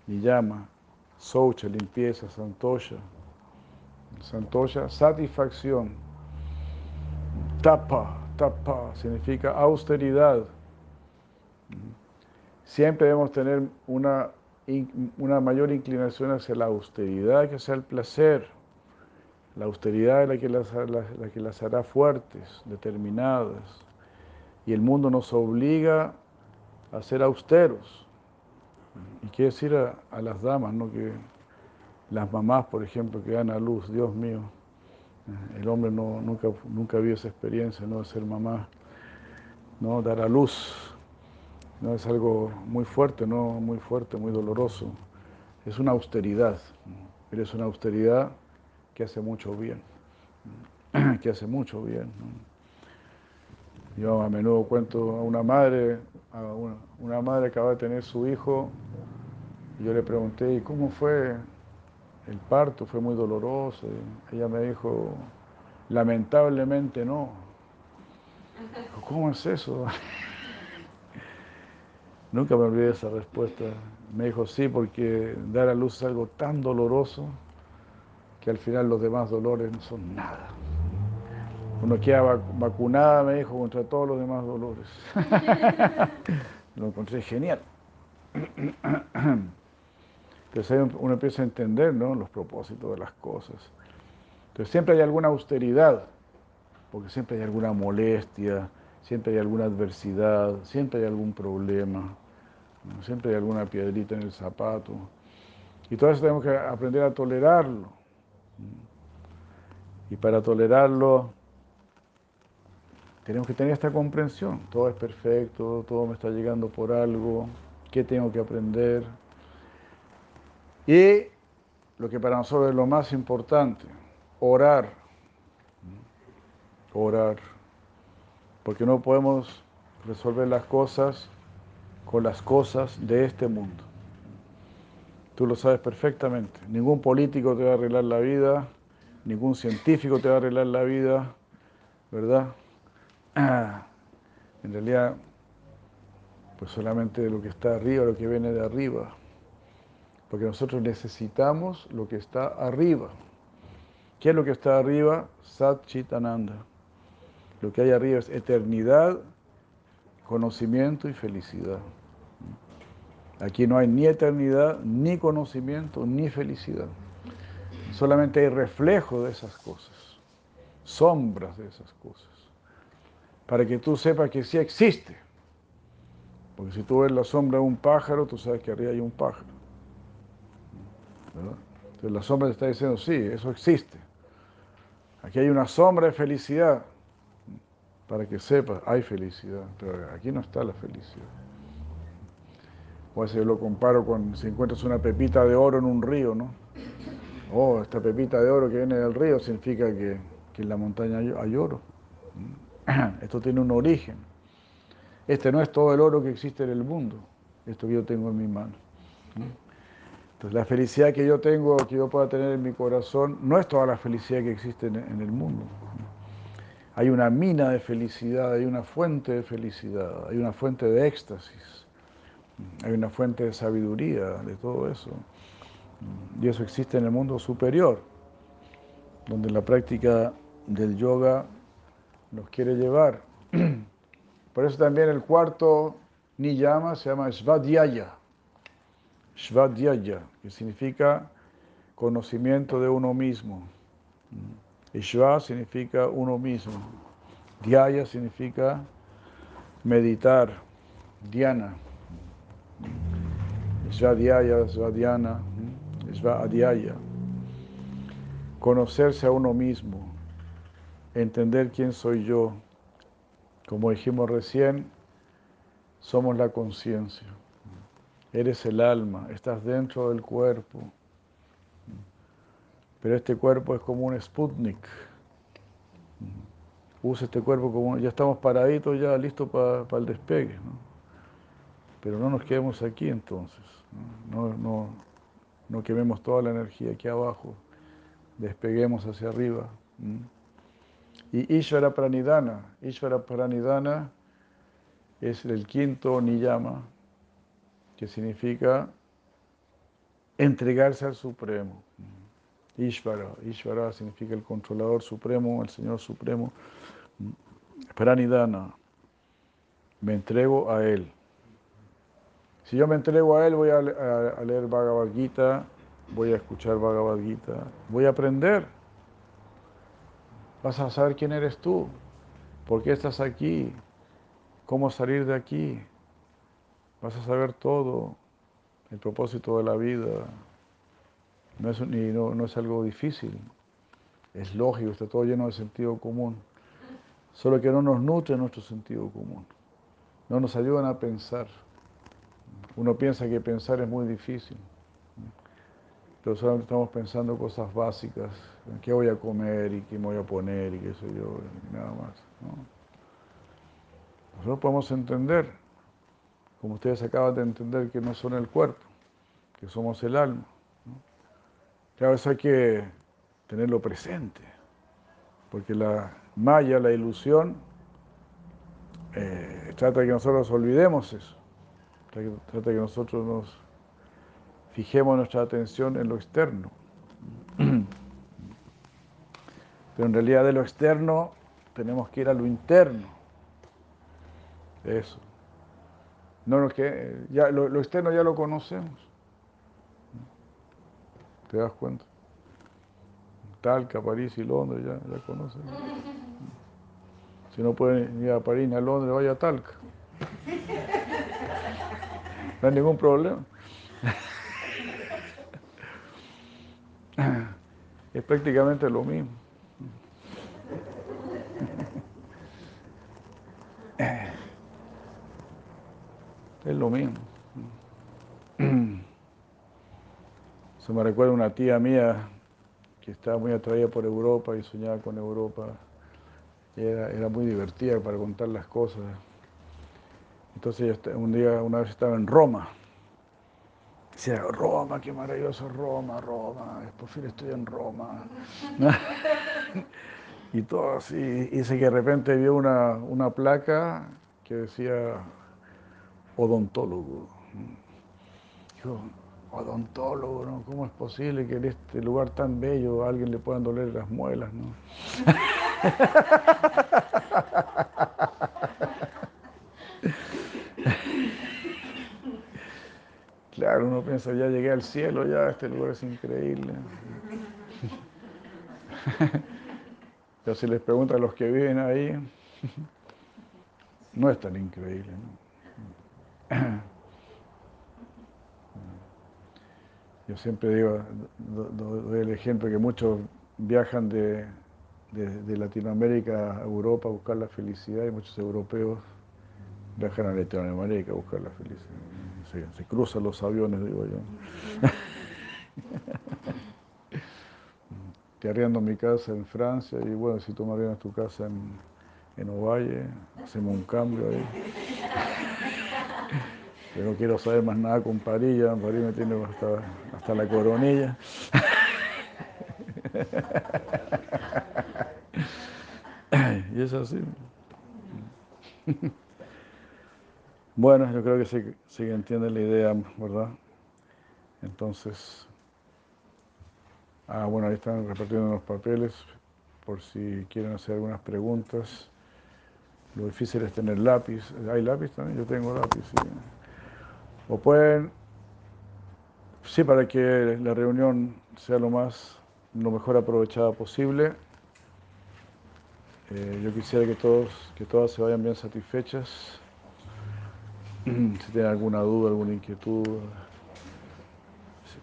ni llama, socha, limpieza, santosha. Santosha, satisfacción. Tapa, tapa, significa austeridad. Siempre debemos tener una, una mayor inclinación hacia la austeridad que hacia el placer. La austeridad es la que las, la, que las hará fuertes, determinadas. Y el mundo nos obliga a ser austeros. Y quiere decir a, las damas, ¿no? que las mamás, por ejemplo, que dan a luz, Dios mío, el hombre no, nunca, nunca vio esa experiencia ¿no? de ser mamá, ¿no? dar a luz. ¿No? Es algo muy fuerte, ¿no? muy fuerte, muy doloroso. Es una austeridad, pero es una austeridad que hace mucho bien, que hace mucho bien. Yo a menudo cuento a una madre, a una, madre acaba de tener su hijo, y yo le pregunté, ¿y cómo fue el parto? Fue muy doloroso. ella me dijo, lamentablemente no. ¿Cómo es eso? Nunca me olvidé de esa respuesta. Me dijo, sí, porque dar a luz es algo tan doloroso que al final los demás dolores no son nada. Uno queda vacunada, me dijo, contra todos los demás dolores. Lo encontré genial. Entonces uno empieza a entender ¿no? los propósitos de las cosas. Entonces siempre hay alguna austeridad, porque siempre hay alguna molestia, siempre hay alguna adversidad, siempre hay algún problema, siempre hay alguna piedrita en el zapato. Y todo eso tenemos que aprender a tolerarlo. Y para tolerarlo, tenemos que tener esta comprensión. Todo es perfecto, todo me está llegando por algo. ¿Qué tengo que aprender? Y lo que para nosotros es lo más importante, orar. Orar. Porque no podemos resolver las cosas con las cosas de este mundo. Tú lo sabes perfectamente. Ningún político te va a arreglar la vida, ningún científico te va a arreglar la vida, ¿verdad? En realidad, pues solamente lo que está arriba, lo que viene de arriba. Porque nosotros necesitamos lo que está arriba. ¿Qué es lo que está arriba? Sat Chitananda. Lo que hay arriba es eternidad, conocimiento y felicidad. Aquí no hay ni eternidad, ni conocimiento, ni felicidad. Solamente hay reflejo de esas cosas, sombras de esas cosas, para que tú sepas que sí existe. Porque si tú ves la sombra de un pájaro, tú sabes que arriba hay un pájaro. Entonces la sombra te está diciendo, sí, eso existe. Aquí hay una sombra de felicidad, para que sepas, hay felicidad, pero aquí no está la felicidad. O a lo comparo con si encuentras una pepita de oro en un río, ¿no? Oh, esta pepita de oro que viene del río significa que, que en la montaña hay oro. Esto tiene un origen. Este no es todo el oro que existe en el mundo, esto que yo tengo en mi mano. Entonces, la felicidad que yo tengo, que yo pueda tener en mi corazón, no es toda la felicidad que existe en, el mundo. Hay una mina de felicidad, hay una fuente de felicidad, hay una fuente de éxtasis, hay una fuente de sabiduría, de todo eso. Y eso existe en el mundo superior, donde la práctica del yoga nos quiere llevar. Por eso también el cuarto niyama se llama Svadhyaya. Svadhyaya, que significa conocimiento de uno mismo. Ishva significa uno mismo. Dhyaya significa meditar, dhyana. Svadhyaya, svadhyana, svadhyaya. Conocerse a uno mismo, entender quién soy yo, como dijimos recién, somos la conciencia. Eres el alma, estás dentro del cuerpo. Pero este cuerpo es como un Sputnik. Usa este cuerpo como... Ya estamos paraditos, ya listos para el despegue. Pero no nos quedemos aquí entonces. No, no, no quememos toda la energía aquí abajo. Despeguemos hacia arriba. Y Ishvara Pranidhana, Ishvara Pranidhana es el quinto niyama, que significa entregarse al Supremo. Ishvara, Ishvara significa el controlador supremo, el Señor Supremo. Pranidhana, me entrego a Él. Si yo me entrego a Él, voy a, leer Bhagavad Gita, voy a escuchar Bhagavad Gita, voy a aprender Vas a saber quién eres tú, por qué estás aquí, cómo salir de aquí. Vas a saber todo, el propósito de la vida. No es, no, es algo difícil, es lógico, está todo lleno de sentido común. Solo que no nos nutre nuestro sentido común, no nos ayudan a pensar. Uno piensa que pensar es muy difícil pero solamente estamos pensando cosas básicas, qué voy a comer y qué me voy a poner y qué sé yo, y nada más. Nosotros podemos entender, como ustedes acaban de entender, que no son el cuerpo, que somos el alma. ¿no? A veces hay que tenerlo presente, porque la maya, la ilusión, eh, trata de que nosotros olvidemos eso, trata que nosotros nos fijemos nuestra atención en lo externo. Pero en realidad de lo externo tenemos que ir a lo interno. Eso. No, que ya, lo, externo ya lo conocemos. ¿Te das cuenta? Talca, París y Londres ya, ya conocen. Si no pueden ir a París ni a Londres, vaya a Talca. No hay ningún problema. es prácticamente lo mismo. Es lo mismo. Se me recuerda una tía mía que estaba muy atraída por Europa y soñaba con Europa. era, era muy divertida para contar las cosas. Entonces un día, una vez estaba en Roma Decía, Roma, qué maravilloso Roma, Roma, por fin estoy en Roma. y todo así. Y dice que de repente vio una, una placa que decía odontólogo. Dijo, odontólogo, ¿no? ¿Cómo es posible que en este lugar tan bello a alguien le puedan doler las muelas, ¿no? Claro, uno piensa, ya llegué al cielo, ya este lugar es increíble. Pero si les preguntan a los que viven ahí, no es tan increíble. Yo siempre digo, doy el ejemplo que muchos viajan de, de, Latinoamérica a Europa a buscar la felicidad y muchos europeos viajan a Latinoamérica a buscar la felicidad se, cruzan los aviones, digo yo. te arriendo mi casa en Francia y bueno, si tú me arriendas tu casa en, en Ovalle, hacemos un cambio ahí. Yo no quiero saber más nada con Parilla, Parilla me tiene hasta, hasta la coronilla. y es así. Bueno, yo creo que sí, entienden la idea, ¿verdad? Entonces, ah, bueno, ahí están repartiendo los papeles por si quieren hacer algunas preguntas. Lo difícil es tener lápiz. ¿Hay lápiz también? Yo tengo lápiz. O pueden, sí, para que la reunión sea lo más, lo mejor aprovechada posible. Eh, yo quisiera que todos, que todas se vayan bien satisfechas. Si tienen alguna duda, alguna inquietud,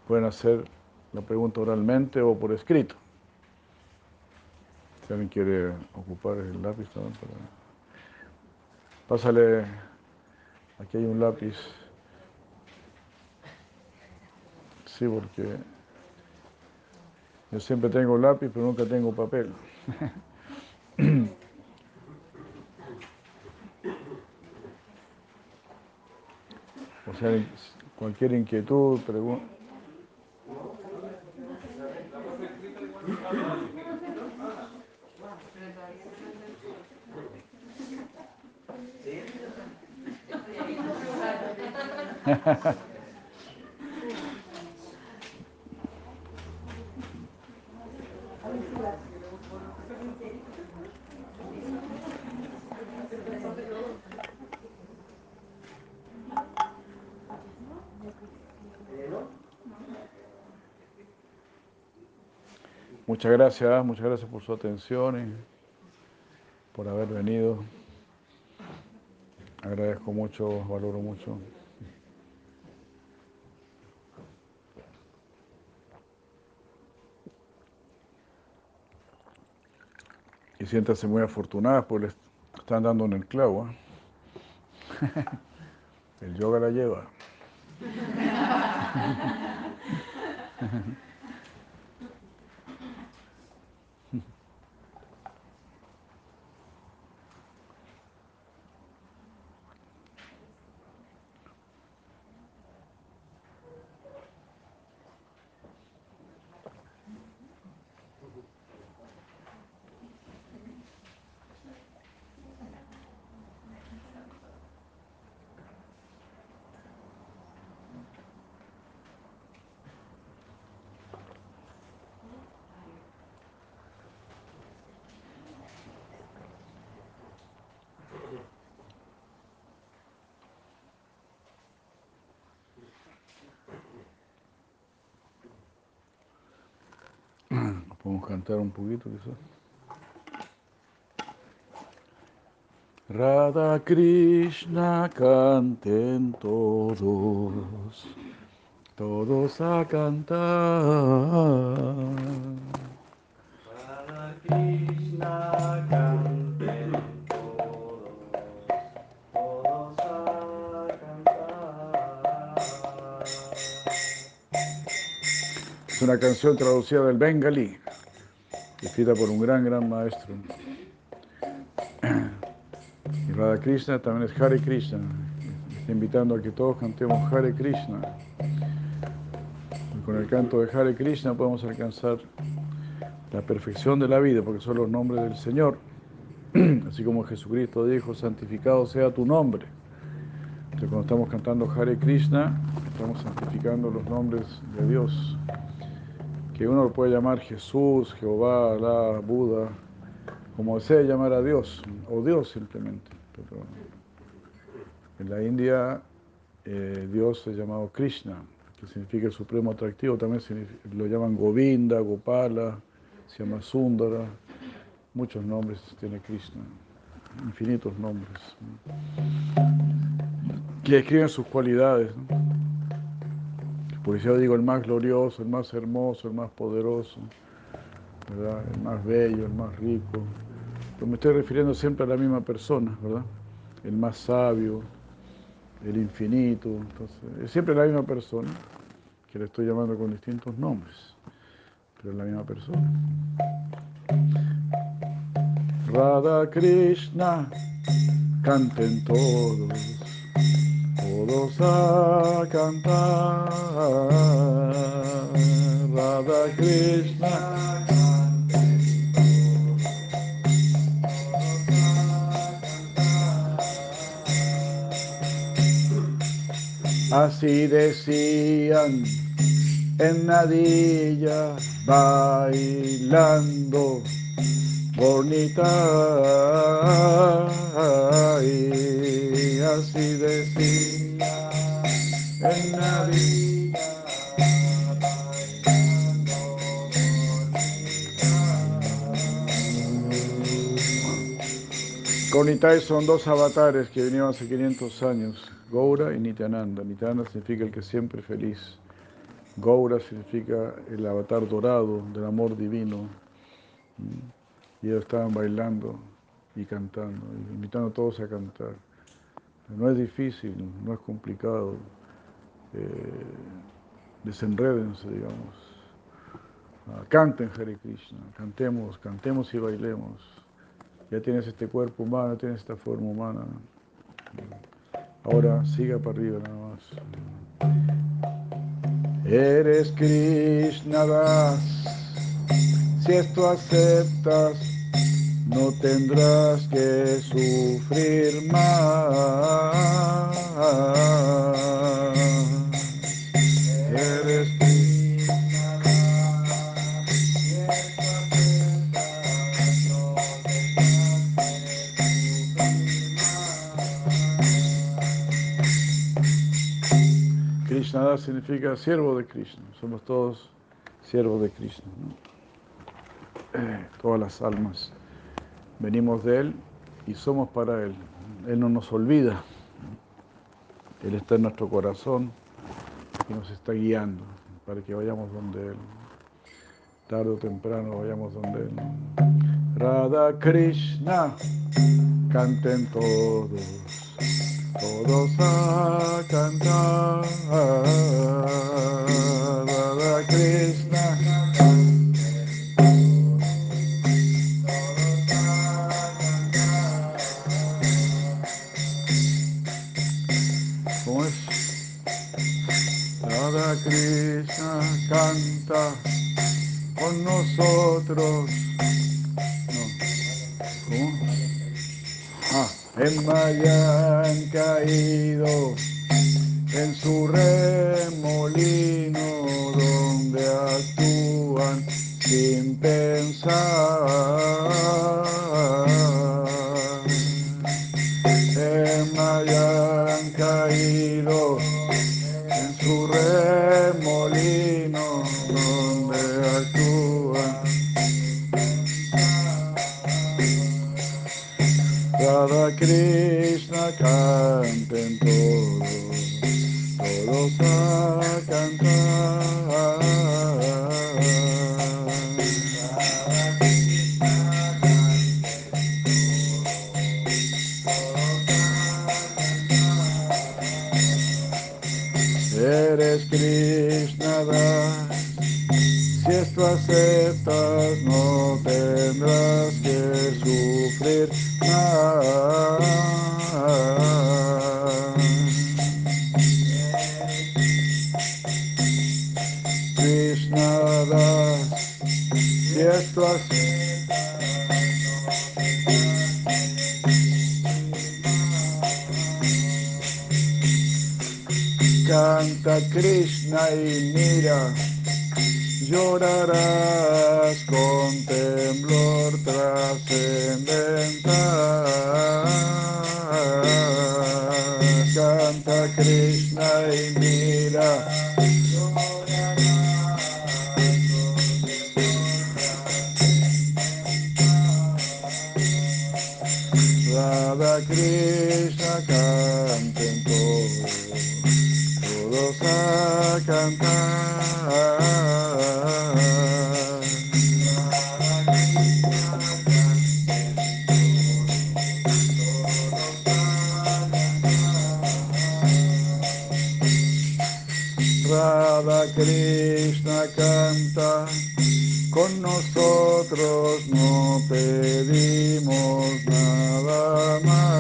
pueden hacer la pregunta oralmente o por escrito. Si alguien quiere ocupar el lápiz también para... Pásale, aquí hay un lápiz. Sí, porque yo siempre tengo lápiz, pero nunca tengo papel. o sea, cualquier inquietud, pregunta. Muchas gracias, muchas gracias por su atención y por haber venido. Agradezco mucho, valoro mucho. Y siéntase muy afortunada porque le están dando en el clavo. ¿eh? El yoga la lleva. Podemos cantar un poquito quizás. Radha Krishna canten todos, todos a cantar. Radha Krishna canten todos, todos a cantar. Es una canción traducida del bengalí, escrita por un gran, gran maestro. Y Radha Krishna también es Hare Krishna. Está invitando a que todos cantemos Hare Krishna. Y con el canto de Hare Krishna podemos alcanzar la perfección de la vida, porque son los nombres del Señor. Así como Jesucristo dijo, santificado sea tu nombre. Entonces cuando estamos cantando Hare Krishna, estamos santificando los nombres de Dios que uno lo puede llamar Jesús, Jehová, Alá, Buda, como desee llamar a Dios, o Dios simplemente. Pero en la India eh, Dios es llamado Krishna, que significa el supremo atractivo, también lo llaman Govinda, Gopala, se llama Sundara, muchos nombres tiene Krishna, infinitos nombres, que describen sus cualidades. Por eso digo el más glorioso, el más hermoso, el más poderoso, el más bello, el más rico. Pero me estoy refiriendo siempre a la misma persona, ¿verdad? El más sabio, el infinito. Entonces, es siempre la misma persona que le estoy llamando con distintos nombres. pero es la misma persona. Radha Krishna, canten todos, todos a cantar. Radha Krishna. Así decían en Nadilla bailando bonita y así decía en Nadilla bailando bonita son dos avatares que vinieron hace 500 años, Goura y Nityananda. Nityananda significa el que siempre feliz. Gaura significa el avatar dorado del amor divino. Y ellos estaban bailando y cantando, invitando a todos a cantar. No es difícil, no es complicado. Eh, desenredense, digamos. Ah, canten Hare Krishna, cantemos, cantemos y bailemos. Ya tienes este cuerpo humano, tienes esta forma humana. Ahora siga para arriba nada más. Eres Krishna Das. Si esto aceptas, no tendrás que sufrir más. Eres Krishna significa siervo de Krishna. Somos todos siervos de Krishna. Eh, todas las almas venimos de Él y somos para Él. Él no nos olvida. Él está en nuestro corazón y nos está guiando para que vayamos donde Él. Tarde o temprano vayamos donde Él. Radha Krishna, canten todos todos a cantar Radha Krishna. Canta con nosotros. No. ¿Cómo? Ah en Maya han caído en su remolino donde actúan sin pensar. Krishna canten todos, todos a cantar. Eres Krishna. Si esto aceptas, no tendrás que sufrir Canta Krishna y mira llorarás con temblor trascendental. Canta Krishna y mira. Radha Krishna canten todos, todos a cantar. Nosotros no pedimos nada más.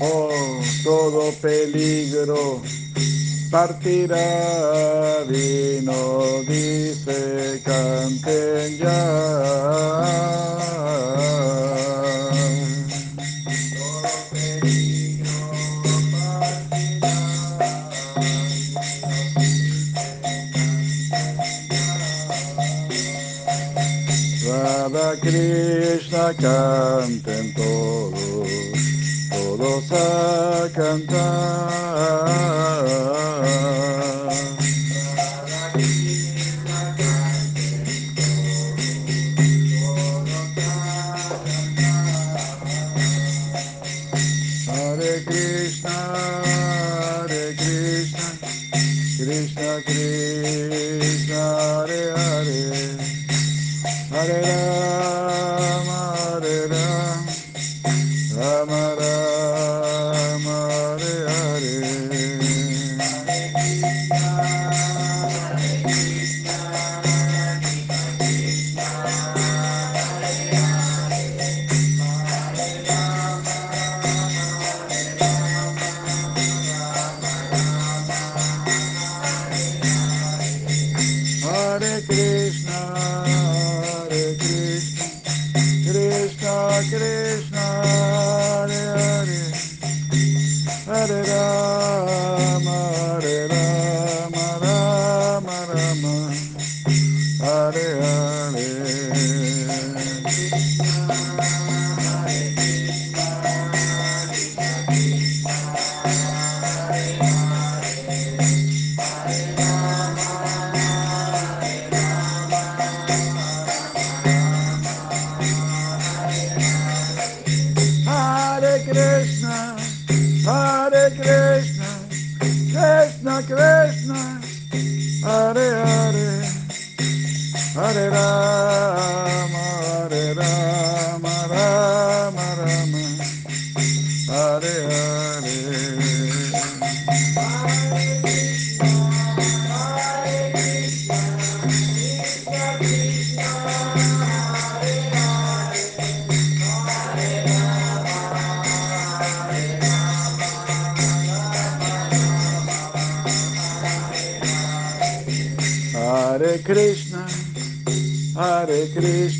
Oh, todo peligro partirá, vino, canten todos, todos a. Hare Rama, Rama Rama, Hare Hare. Hare Krishna, Hare Krishna,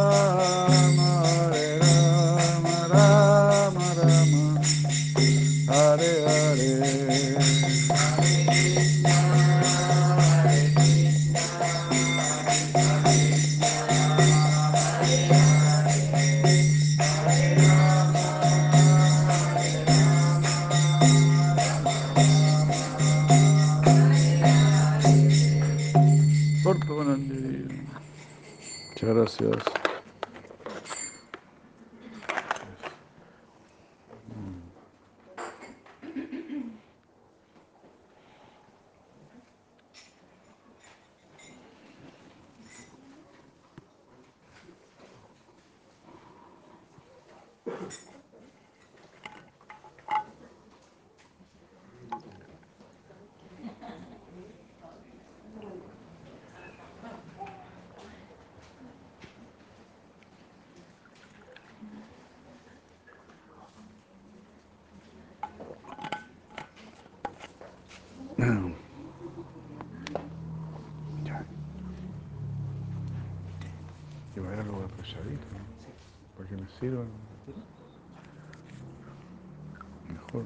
Mejor.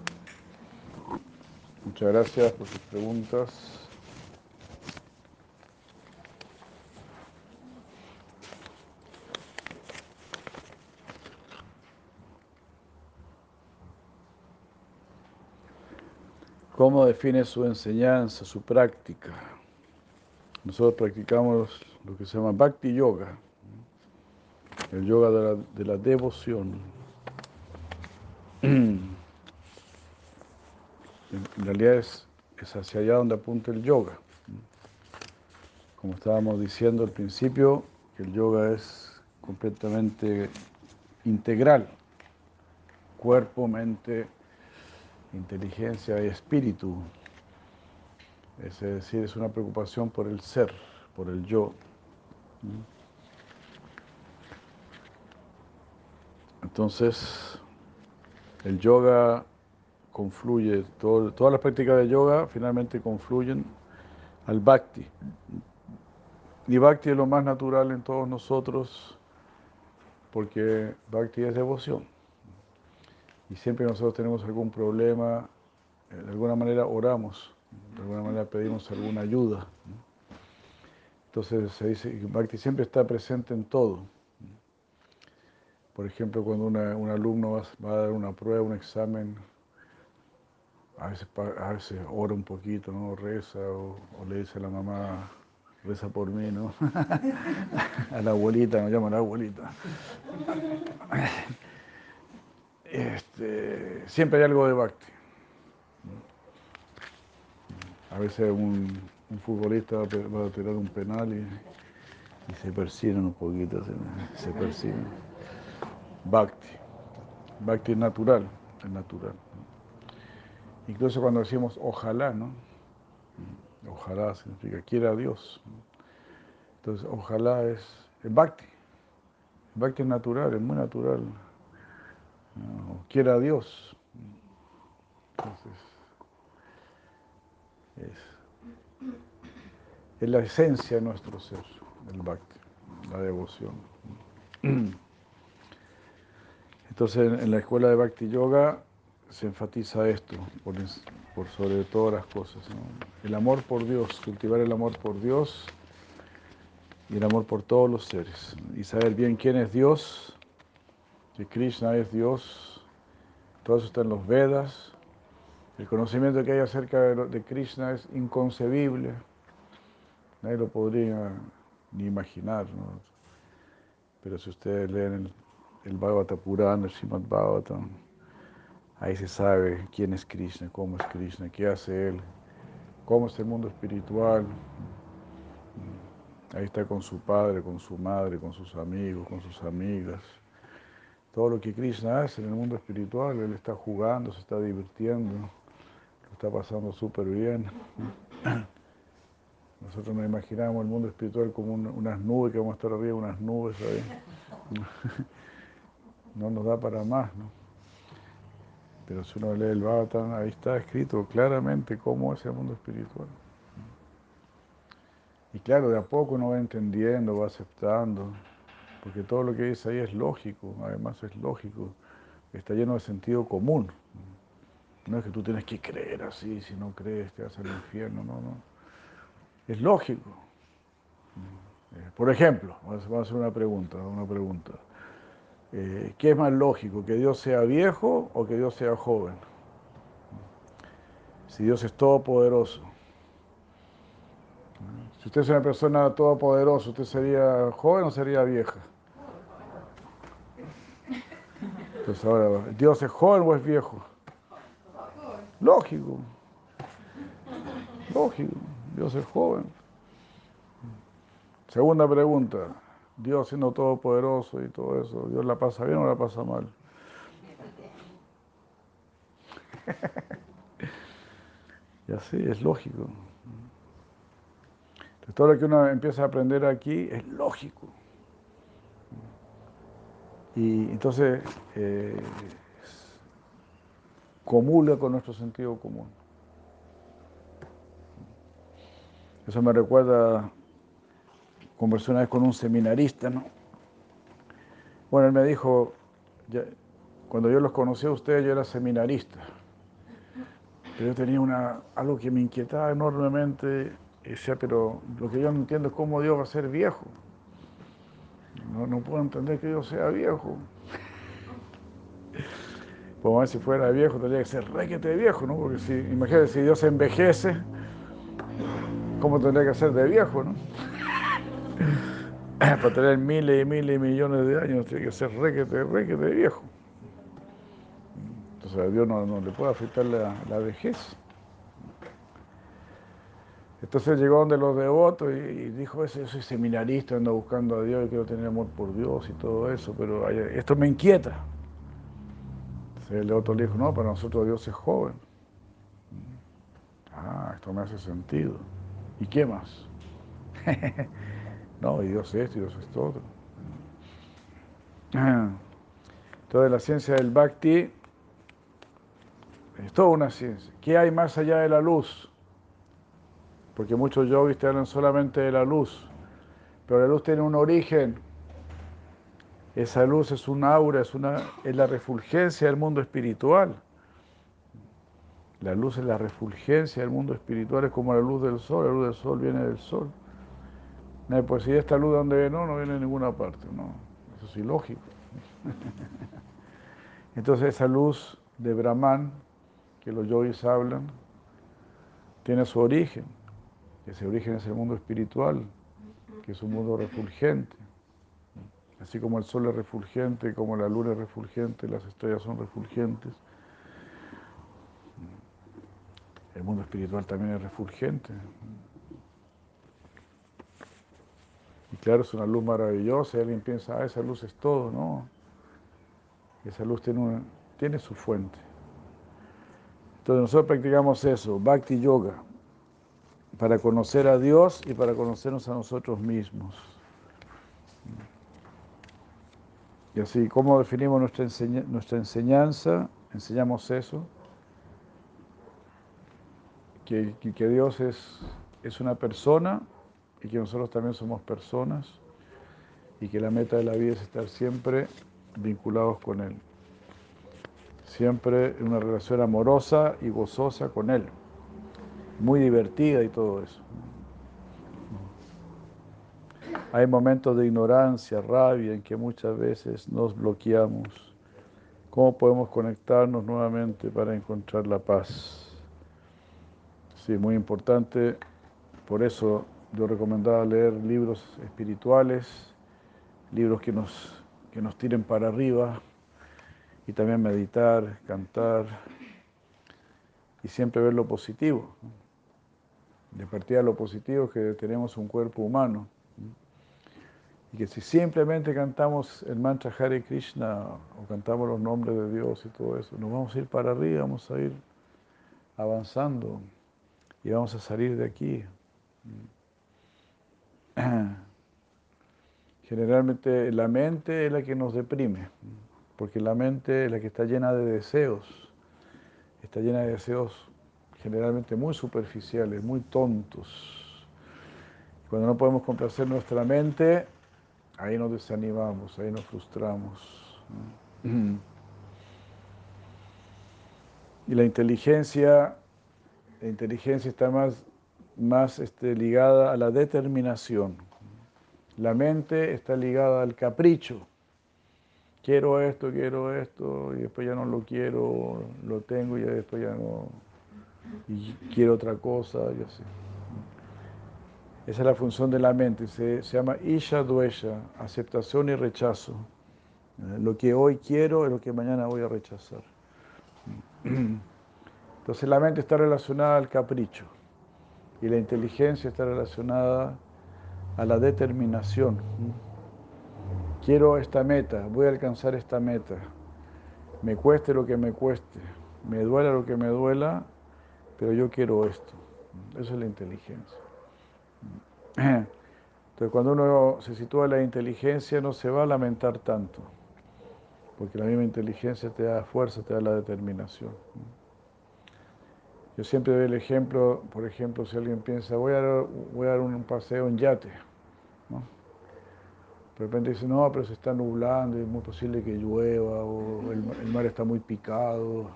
Muchas gracias por sus preguntas. ¿Cómo define su enseñanza, su práctica? Nosotros practicamos lo que se llama Bhakti Yoga, el yoga de la, de la devoción. en realidad es, es hacia allá donde apunta el yoga. Como estábamos diciendo al principio, que el yoga es completamente integral, cuerpo, mente, inteligencia y espíritu. Es decir, es una preocupación por el ser, por el yo. Entonces, el yoga confluye, todas las prácticas de yoga finalmente confluyen al bhakti. Y bhakti es lo más natural en todos nosotros porque bhakti es devoción. Y siempre nosotros tenemos algún problema, eh, de alguna manera oramos, de alguna manera pedimos alguna ayuda. Entonces se dice que Bhakti siempre está presente en todo. Por ejemplo, cuando un alumno va, a dar una prueba, un examen, a veces, a veces ora un poquito, ¿no? reza o, le dice a la mamá, reza por mí, ¿no? a la abuelita, nos llaman la abuelita. Este, siempre hay algo de Bhakti. A veces un, futbolista va a tirar un penal y, se persiguen un poquito, se, se Bhakti. Bhakti es natural, es natural. Incluso cuando decimos ojalá, ¿no? Ojalá significa quiera Dios. Entonces, ojalá es, es Bhakti. Bhakti es natural, es muy natural quiera Dios. Entonces, es, la esencia de nuestro ser, el bhakti, la devoción. Entonces, en la escuela de Bhakti Yoga se enfatiza esto, por, sobre todas las cosas. El amor por Dios, cultivar el amor por Dios y el amor por todos los seres. Y saber bien quién es Dios que Krishna es Dios, todo eso está en los Vedas, el conocimiento que hay acerca de, Krishna es inconcebible, nadie lo podría ni imaginar, pero si ustedes leen el, el Bhagavata Purana, el Srimad Bhagavatam, ahí se sabe quién es Krishna, cómo es Krishna, qué hace él, cómo es el mundo espiritual. Ahí está con su padre, con su madre, con sus amigos, con sus amigas todo lo que Krishna hace en el mundo espiritual, él está jugando, se está divirtiendo, lo está pasando súper bien. Nosotros nos imaginamos el mundo espiritual como unas nubes, que vamos a estar arriba unas nubes ahí. No nos da para más, ¿no? Pero si uno lee el Bhagavatam, ahí está escrito claramente cómo es el mundo espiritual. Y claro, de a poco uno va entendiendo, va aceptando porque todo lo que dice ahí es lógico, además es lógico, está lleno de sentido común. No es que tú tienes que creer así, si no crees te vas al infierno, no, no. Es lógico. Por ejemplo, vamos a hacer una pregunta, una pregunta. Eh, ¿Qué es más lógico, que Dios sea viejo o que Dios sea joven? Si Dios es todopoderoso. Si usted es una persona todopoderosa, ¿usted sería joven o sería vieja? Entonces ahora, ¿Dios es joven o es viejo? Lógico. Lógico. Dios es joven. Segunda pregunta. Dios siendo todopoderoso y todo eso, ¿Dios la pasa bien o la pasa mal? y así es lógico. todo lo que uno empieza a aprender aquí es lógico. Y entonces eh, comulga con nuestro sentido común. Eso me recuerda, conversé una vez con un seminarista, ¿no? Bueno, él me dijo, cuando yo los conocí a ustedes yo era seminarista, pero yo tenía una, algo que me inquietaba enormemente, y decía, pero lo que yo no entiendo es cómo Dios va a ser viejo. No, puedo entender que Dios sea viejo. Pues si fuera viejo tendría que ser requete viejo, ¿no? Porque si, imagínate, si Dios envejece, ¿cómo tendría que ser de viejo, no? Para tener miles y miles y millones de años tiene que ser requete, requete viejo. Entonces a Dios no, le puede afectar la, la vejez. Entonces llegó donde los devotos y, dijo, "Ese- yo soy seminarista, ando buscando a Dios y quiero tener amor por Dios y todo eso, pero esto me inquieta. Entonces el devoto le dijo, no, para nosotros Dios es joven. Ah, esto me hace sentido. ¿Y qué más? no, y Dios es esto y Dios es todo. Entonces la ciencia del bhakti es toda una ciencia. ¿Qué hay más allá de la luz? Porque muchos yogis te hablan solamente de la luz, pero la luz tiene un origen. Esa luz es un aura, es, una, es la refulgencia del mundo espiritual. La luz es la refulgencia del mundo espiritual, es como la luz del sol, la luz del sol viene del sol. No, pues si esta luz de donde no, no viene de ninguna parte, no. Eso es ilógico. Entonces esa luz de Brahman, que los yogis hablan, tiene su origen. Ese origen es el mundo espiritual, que es un mundo refulgente. Así como el sol es refulgente, como la luna es refulgente, las estrellas son refulgentes. El mundo espiritual también es refulgente. Y claro, es una luz maravillosa y alguien piensa, ah, esa luz es todo, no. Esa luz tiene, tiene su fuente. Entonces nosotros practicamos eso, Bhakti Yoga, para conocer a Dios y para conocernos a nosotros mismos. Y así, ¿cómo definimos nuestra, nuestra enseñanza? Enseñamos eso, que, que- que Dios es, es una persona y que nosotros también somos personas y que la meta de la vida es estar siempre vinculados con Él. Siempre en una relación amorosa y gozosa con Él. Muy divertida y todo eso. Hay momentos de ignorancia, rabia, en que muchas veces nos bloqueamos. ¿Cómo podemos conectarnos nuevamente para encontrar la paz? Sí, muy importante. Por eso yo recomendaba leer libros espirituales, libros que nos, que nos tiren para arriba, y también meditar, cantar, y siempre ver lo positivo. De partida lo positivo es que tenemos un cuerpo humano, y que si simplemente cantamos el mantra Hare Krishna o cantamos los nombres de Dios y todo eso, nos vamos a ir para arriba, vamos a ir avanzando y vamos a salir de aquí. Generalmente la mente es la que nos deprime, porque la mente es la que está llena de deseos, está llena de deseos generalmente muy superficiales, muy tontos. Cuando no podemos complacer nuestra mente, ahí nos desanimamos, ahí nos frustramos. Y la inteligencia, la inteligencia está más, más este, ligada a la determinación. La mente está ligada al capricho. Quiero esto, quiero esto, y después ya no lo quiero, lo tengo y ya después ya no, y quiero otra cosa, y así. Esa es la función de la mente, se, se llama Isha Dvesha, aceptación y rechazo. Lo que hoy quiero es lo que mañana voy a rechazar. Entonces la mente está relacionada al capricho y la inteligencia está relacionada a la determinación. Quiero esta meta, voy a alcanzar esta meta. Me cueste lo que me cueste, me duela lo que me duela, pero yo quiero esto. Eso es la inteligencia. Entonces cuando uno se sitúa en la inteligencia no se va a lamentar tanto, porque la misma inteligencia te da fuerza, te da la determinación. Yo siempre doy el ejemplo, por ejemplo, si alguien piensa, voy a dar, un paseo en yate, ¿no? De repente dice, no, pero se está nublando, es muy posible que llueva, o el, mar está muy picado.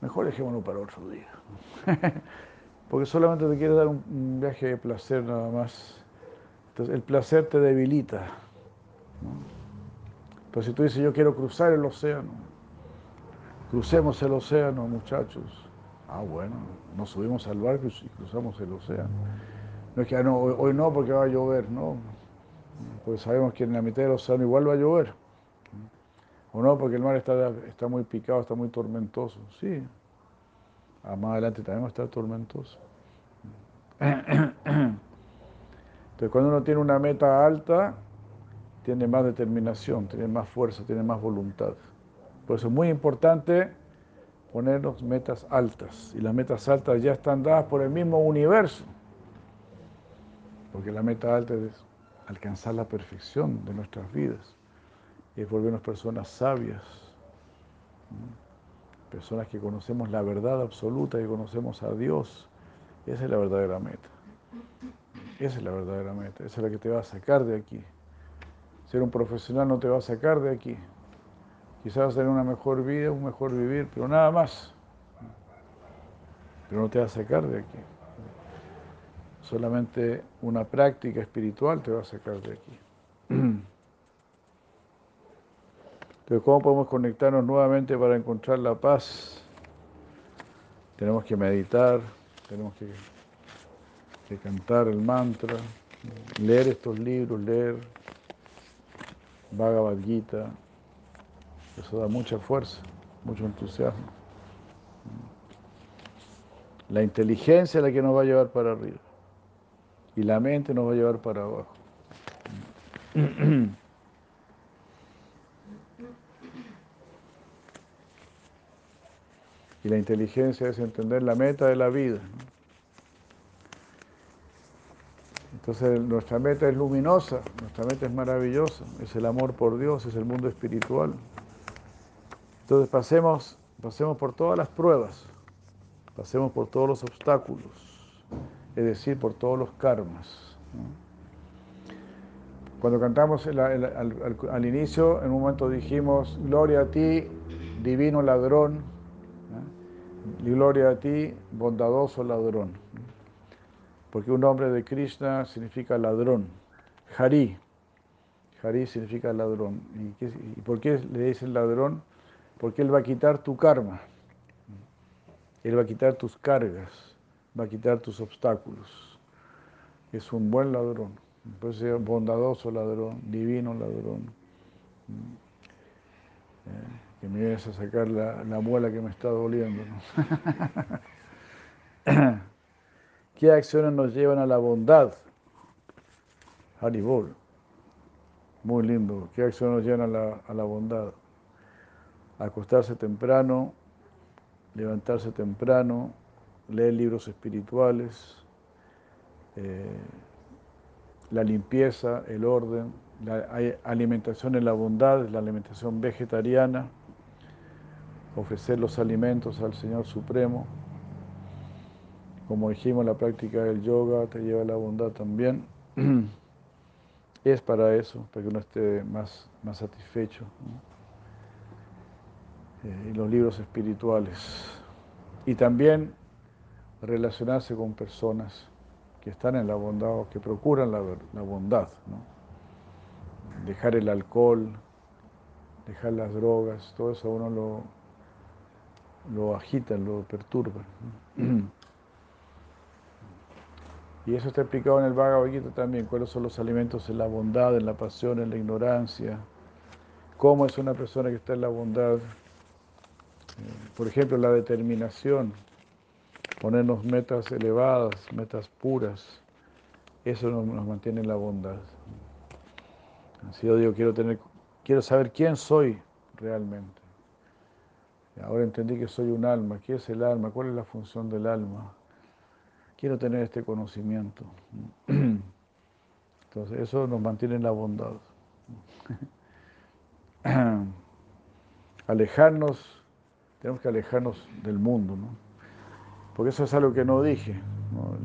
Mejor dejémoslo para otro día. Porque solamente te quiere dar un, un viaje de placer nada más. Entonces, el placer te debilita. ¿no? Pero si tú dices, yo quiero cruzar el océano, crucemos el océano, muchachos. Ah, bueno, nos subimos al barco y cruzamos el océano. No es que ah, no, hoy, no porque va a llover, no. Pues sabemos que en la mitad del océano igual va a llover. O no, porque el mar está, está muy picado, está muy tormentoso. Sí. Ah, más adelante también va a estar tormentoso. Entonces, cuando uno tiene una meta alta, tiene más determinación, tiene más fuerza, tiene más voluntad. Por eso es muy importante ponernos metas altas. Y las metas altas ya están dadas por el mismo universo. Porque la meta alta es alcanzar la perfección de nuestras vidas. Y es volvernos personas sabias. Personas que conocemos la verdad absoluta, que conocemos a Dios. Esa es la verdadera meta. Esa es la verdadera meta. Esa es la que te va a sacar de aquí. Ser un profesional no te va a sacar de aquí. Quizás tener una mejor vida, un mejor vivir, pero nada más. Pero no te va a sacar de aquí. Solamente una práctica espiritual te va a sacar de aquí. Entonces, ¿cómo podemos conectarnos nuevamente para encontrar la paz? Tenemos que meditar, tenemos que, que cantar el mantra, leer estos libros, leer Bhagavad Gita, eso da mucha fuerza, mucho entusiasmo. La inteligencia es la que nos va a llevar para arriba y la mente nos va a llevar para abajo. Y la inteligencia es entender la meta de la vida. Entonces nuestra meta es luminosa, nuestra meta es maravillosa, es el amor por Dios, es el mundo espiritual. Entonces pasemos, pasemos por todas las pruebas, pasemos por todos los obstáculos, es decir, por todos los karmas. Cuando cantamos al, inicio, en un momento dijimos, gloria a ti, divino ladrón, y gloria a ti, bondadoso ladrón porque un nombre de Krishna significa ladrón. Hari. Hari significa ladrón. ¿Y, por qué le dicen ladrón? Porque él va a quitar tu karma. Él va a quitar tus cargas, va a quitar tus obstáculos. Es un buen ladrón. Puede ser bondadoso ladrón, divino ladrón. Eh, que me vienes a sacar la, la muela que me está doliendo. ¿Qué acciones nos llevan a la bondad? Haribol. Muy lindo. ¿Qué acciones nos llevan a la, a la bondad? Acostarse temprano, levantarse temprano, leer libros espirituales, eh, la limpieza, el orden, la alimentación en la bondad, la alimentación vegetariana, ofrecer los alimentos al Señor Supremo. Como dijimos, la práctica del yoga te lleva a la bondad también. es para eso, para que uno esté más, más satisfecho. Eh, y los libros espirituales. Y también relacionarse con personas que están en la bondad o que procuran la, bondad. Dejar el alcohol, dejar las drogas, todo eso uno lo, lo agita, lo perturba. Y eso está explicado en el Bhagavad Gita también, cuáles son los alimentos en la bondad, en la pasión, en la ignorancia, cómo es una persona que está en la bondad. Por ejemplo, la determinación, ponernos metas elevadas, metas puras, eso nos, mantiene en la bondad. Así yo digo, quiero, tener, quiero saber quién soy realmente. Ahora entendí que soy un alma. ¿Qué es el alma? ¿Cuál es la función del alma? quiero tener este conocimiento. Entonces eso nos mantiene en la bondad. Alejarnos, tenemos que alejarnos del mundo, ¿no? Porque eso es algo que no dije.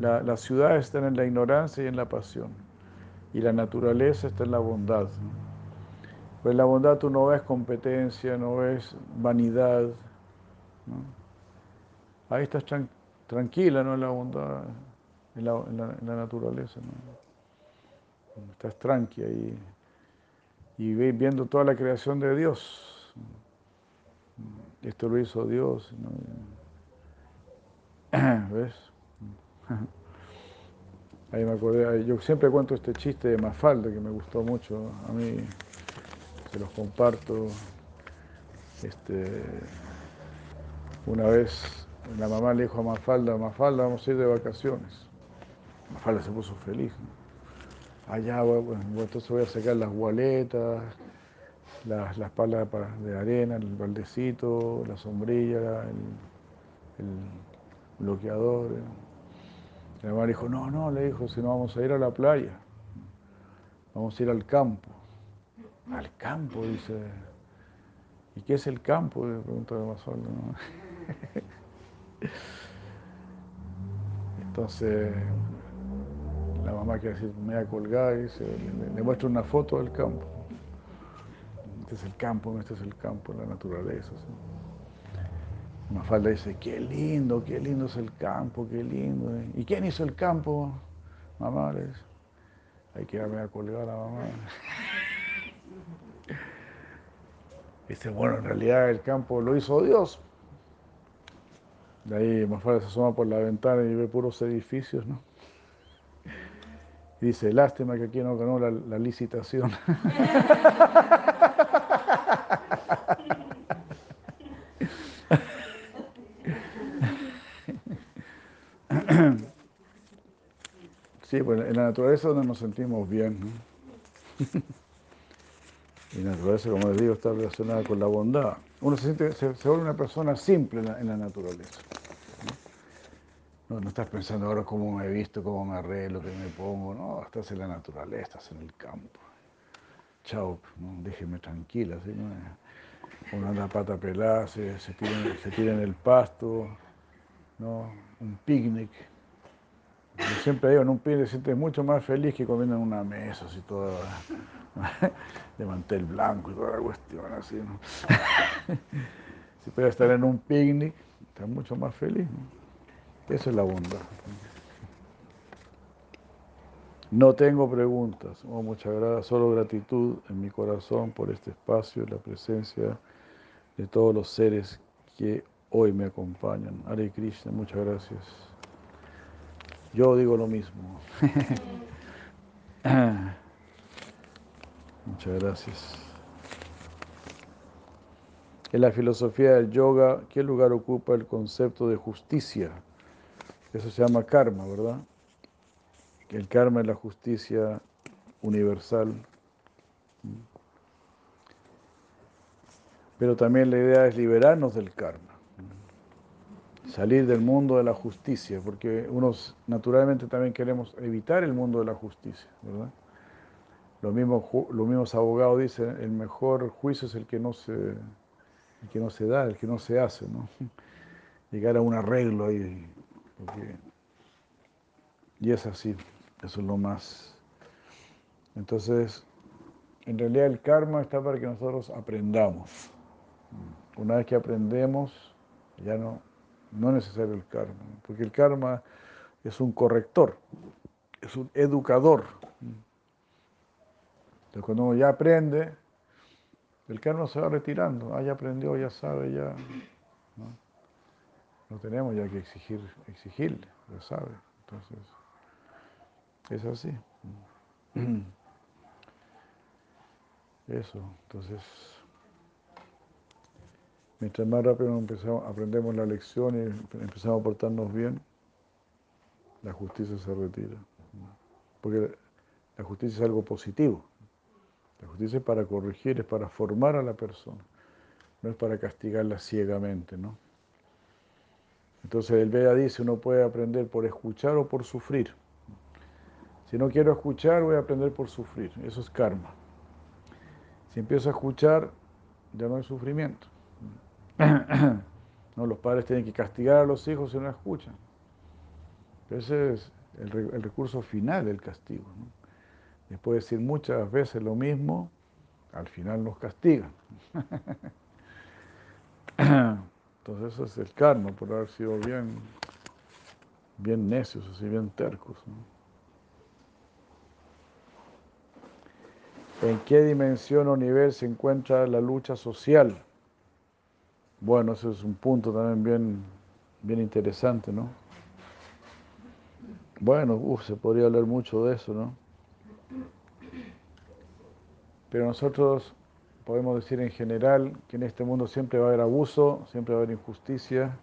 La, la, ciudad está en la ignorancia y en la pasión. Y la naturaleza está en la bondad. Pues en la bondad tú no ves competencia, no ves vanidad. Ahí estás tranquila, ¿no? En la bondad, en la, naturaleza, ¿no? Estás tranquila y, y viendo toda la creación de Dios. Esto lo hizo Dios, ¿no? ¿Ves? Ahí me acordé, yo siempre cuento este chiste de Mafalda que me gustó mucho, a mí se los comparto. Este, una vez la mamá le dijo a Mafalda, Mafalda, vamos a ir de vacaciones. Mafalda se puso feliz. Allá, bueno, entonces voy a sacar las gualetas, las, las palas de arena, el baldecito, la sombrilla, el, bloqueador. La mamá dijo, no, no, le dijo, si no vamos a ir a la playa, vamos a ir al campo. Al campo, dice. ¿Y qué es el campo? Le pregunta de Mafalda. ¿no? Entonces, la mamá que así media colgada se, le, le, muestra una foto del campo. Este es el campo, este es el campo, la naturaleza. Mafalda dice, qué lindo, qué lindo es el campo, qué lindo. ¿Y quién hizo el campo? Mamá le dice. Ahí queda media colgada la mamá. Dice, bueno, en realidad el campo lo hizo Dios. De ahí Mafalda se asoma por la ventana y ve puros edificios, ¿no? Y dice, lástima que aquí no ganó la, la licitación. Sí, pues en la naturaleza donde nos sentimos bien. Y la naturaleza, como les digo, está relacionada con la bondad. Uno se, siente, se, vuelve una persona simple en la, naturaleza. ¿no? estás pensando ahora cómo me he visto, cómo me arreglo, qué me pongo. No, estás en la naturaleza, estás en el campo. Chao, déjeme tranquila. ¿sí? ¿no? Uno anda pata pelada, se, se, tira, se tira en el pasto, ¿no? un picnic. Yo siempre digo, en un picnic te sientes mucho más feliz que comiendo en una mesa, así toda de mantel blanco y toda la cuestión, así, ¿no? si puedes estar en un picnic, estás mucho más feliz, ¿no? Esa es la bondad. No tengo preguntas, oh, muchas gracias, solo gratitud en mi corazón por este espacio y la presencia de todos los seres que hoy me acompañan. Hare Krishna, muchas gracias. Yo digo lo mismo. Muchas gracias. En la filosofía del yoga, ¿qué lugar ocupa el concepto de justicia? Eso se llama karma, ¿verdad? El karma es la justicia universal. Pero también la idea es liberarnos del karma salir del mundo de la justicia, porque unos naturalmente también queremos evitar el mundo de la justicia, ¿verdad? Los mismos, los mismos abogados dicen, el mejor juicio es el que no se, el que no se da, el que no se hace, ¿no? Llegar a un arreglo ahí, porque, y es así, eso es lo más. Entonces, en realidad el karma está para que nosotros aprendamos. Una vez que aprendemos, ya no, no es necesario el karma, porque el karma es un corrector, es un educador. Entonces cuando uno ya aprende, el karma se va retirando. Ah, ya aprendió, ya sabe, ya. No, tenemos ya que exigir, exigirle, ya sabe. Entonces, es así. Eso, entonces. Mientras más rápido empezamos, aprendemos la lección y empezamos a portarnos bien, la justicia se retira. Porque la justicia es algo positivo. La justicia es para corregir, es para formar a la persona, no es para castigarla ciegamente, ¿no? Entonces el Veda dice, uno puede aprender por escuchar o por sufrir. Si no quiero escuchar, voy a aprender por sufrir. Eso es karma. Si empiezo a escuchar, ya no hay sufrimiento. No, los padres tienen que castigar a los hijos si no escuchan. Ese es el, recurso final del castigo. Después de decir muchas veces lo mismo, al final nos castigan. Entonces eso es el karma por haber sido bien, bien necios, así bien tercos. ¿En qué dimensión o nivel se encuentra la lucha social? Bueno, ese es un punto también bien, bien interesante, ¿no? Bueno, se podría hablar mucho de eso, ¿no? Pero nosotros podemos decir en general que en este mundo siempre va a haber abuso, siempre va a haber injusticia,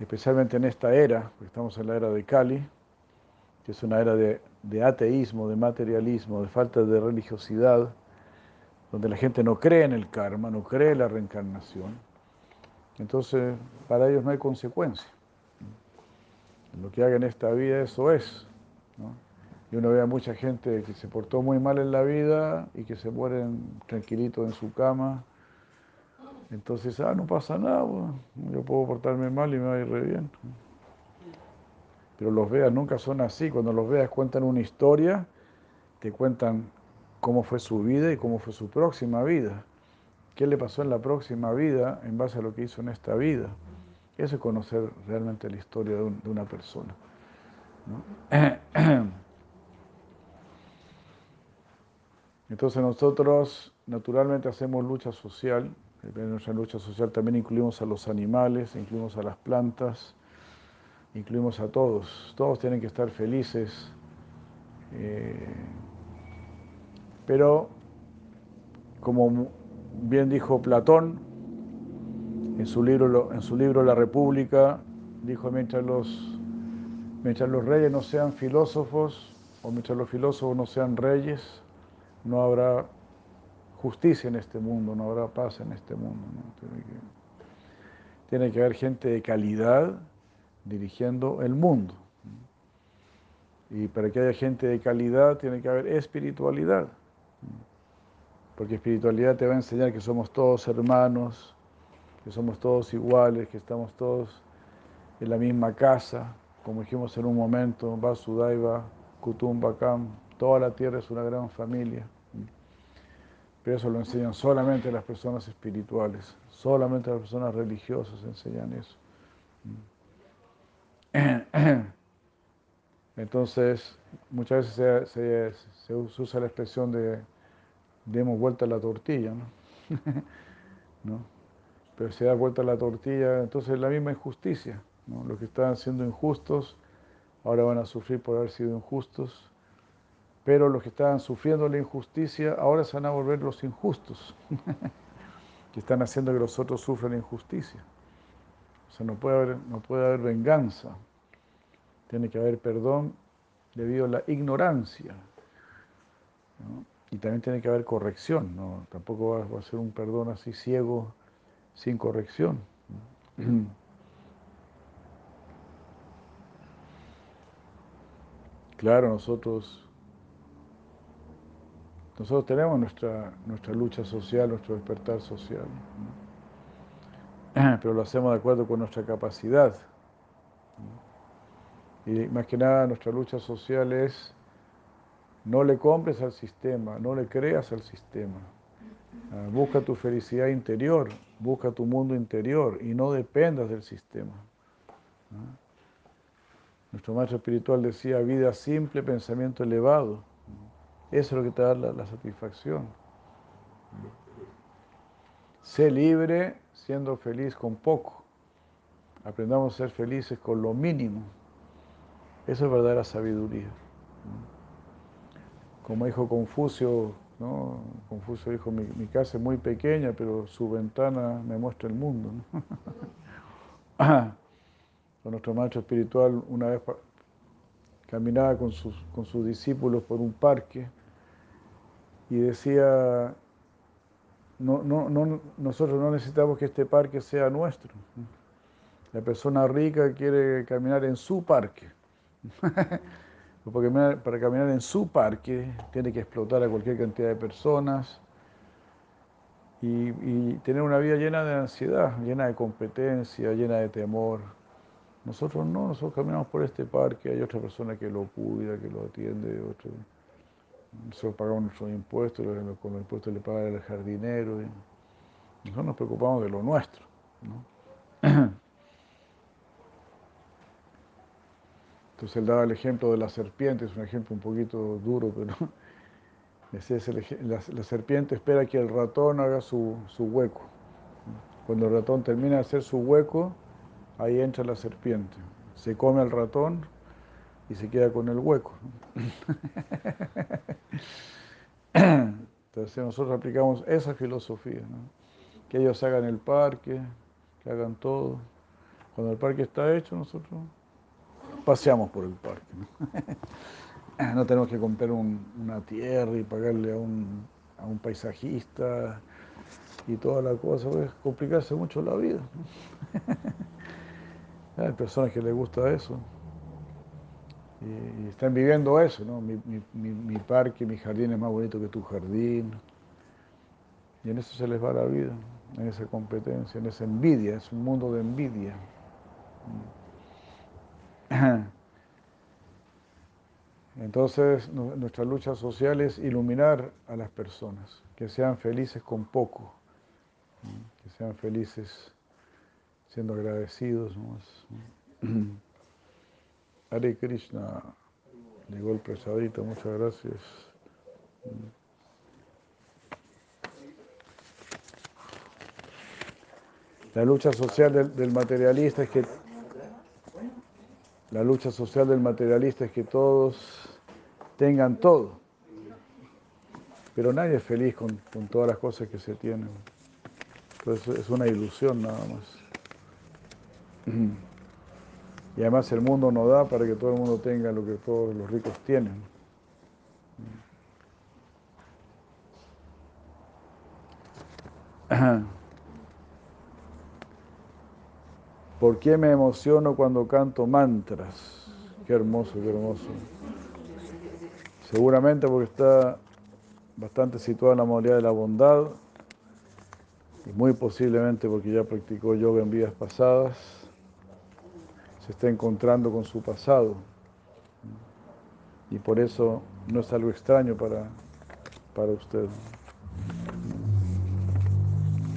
especialmente en esta era, porque estamos en la era de Cali, que es una era de, de ateísmo, de materialismo, de falta de religiosidad, donde la gente no cree en el karma, no cree en la reencarnación, entonces para ellos no hay consecuencia. Lo que haga en esta vida, eso es. Y uno ve a mucha gente que se portó muy mal en la vida y que se mueren tranquilitos en su cama. Entonces, ah, no pasa nada, yo puedo portarme mal y me va a ir re bien. Pero los veas nunca son así. Cuando los veas cuentan una historia, te cuentan cómo fue su vida y cómo fue su próxima vida. ¿Qué le pasó en la próxima vida en base a lo que hizo en esta vida? Eso es conocer realmente la historia de, una persona. Entonces nosotros naturalmente hacemos lucha social, en nuestra lucha social también incluimos a los animales, incluimos a las plantas, incluimos a todos. Todos tienen que estar felices. Eh, pero, como bien dijo Platón, en su libro, en su libro La República, dijo, mientras los, mientras los reyes no sean filósofos, o mientras los filósofos no sean reyes, no habrá justicia en este mundo, no habrá paz en este mundo. Tiene, que, haber gente de calidad dirigiendo el mundo. Y para que haya gente de calidad tiene que haber espiritualidad. Porque espiritualidad te va a enseñar que somos todos hermanos, que somos todos iguales, que estamos todos en la misma casa, como dijimos en un momento, Vasudaiva, Kutumbakam, toda la tierra es una gran familia. Pero eso lo enseñan solamente las personas espirituales, solamente las personas religiosas enseñan eso. Entonces, muchas veces se, usa la expresión de demos vuelta a la tortilla, ¿no? pero se da vuelta la tortilla, entonces es la misma injusticia. Los que estaban siendo injustos ahora van a sufrir por haber sido injustos, pero los que estaban sufriendo la injusticia ahora se van a volver los injustos, que están haciendo que los otros sufran injusticia. O sea, no puede haber, no puede haber venganza, tiene que haber perdón debido a la ignorancia. Y también tiene que haber corrección, ¿no? tampoco va a ser un perdón así ciego sin corrección. Claro, nosotros, nosotros tenemos nuestra, nuestra lucha social, nuestro despertar social, pero lo hacemos de acuerdo con nuestra capacidad. Y más que nada nuestra lucha social es no le compres al sistema, no le creas al sistema. Ah, busca tu felicidad interior, busca tu mundo interior y no dependas del sistema. ¿ah? Nuestro maestro espiritual decía vida simple, pensamiento elevado. Eso es lo que te da la, satisfacción. Sé libre siendo feliz con poco. Aprendamos a ser felices con lo mínimo. Eso es verdadera sabiduría. Como dijo Confucio, ¿no? Confucio dijo, mi, casa es muy pequeña, pero su ventana me muestra el mundo. nuestro maestro espiritual una vez caminaba con sus, con sus discípulos por un parque y decía, no, no, nosotros no necesitamos que este parque sea nuestro. La persona rica quiere caminar en su parque. Porque para caminar en su parque tiene que explotar a cualquier cantidad de personas y, tener una vida llena de ansiedad, llena de competencia, llena de temor. Nosotros no, nosotros caminamos por este parque, hay otra persona que lo cuida, que lo atiende, otro. nosotros pagamos nuestros impuestos, con los impuestos le paga el jardinero. nosotros nos preocupamos de lo nuestro. ¿no? Entonces él daba el ejemplo de la serpiente, es un ejemplo un poquito duro, pero la, serpiente espera que el ratón haga su, hueco. Cuando el ratón termina de hacer su hueco, ahí entra la serpiente. Se come al ratón y se queda con el hueco. Entonces nosotros aplicamos esa filosofía, que ellos hagan el parque, que hagan todo. Cuando el parque está hecho, nosotros paseamos por el parque. No, tenemos que comprar un- una tierra y pagarle a un, a un paisajista y toda la cosa, pues complicarse mucho la vida. Hay personas que les gusta eso y, están viviendo eso, ¿no? Mi- mi- mi parque, mi jardín es más bonito que tu jardín. Y en eso se les va la vida, en esa competencia, en esa envidia, es un mundo de envidia. Entonces, nu- nuestra lucha social es iluminar a las personas, que sean felices con poco, que sean felices siendo agradecidos. ¿no? Hare Krishna, llegó el presadito, muchas gracias. La lucha social del materialista es que la lucha social del materialista es que todos tengan todo, pero nadie es feliz con, todas las cosas que se tienen. Entonces es una ilusión nada más. Y además el mundo no da para que todo el mundo tenga lo que todos los ricos tienen. ¿Por qué me emociono cuando canto mantras? Qué hermoso, qué hermoso. Seguramente porque está bastante situado en la modalidad de la bondad y muy posiblemente porque ya practicó yoga en vidas pasadas, se está encontrando con su pasado y por eso no es algo extraño para, para usted.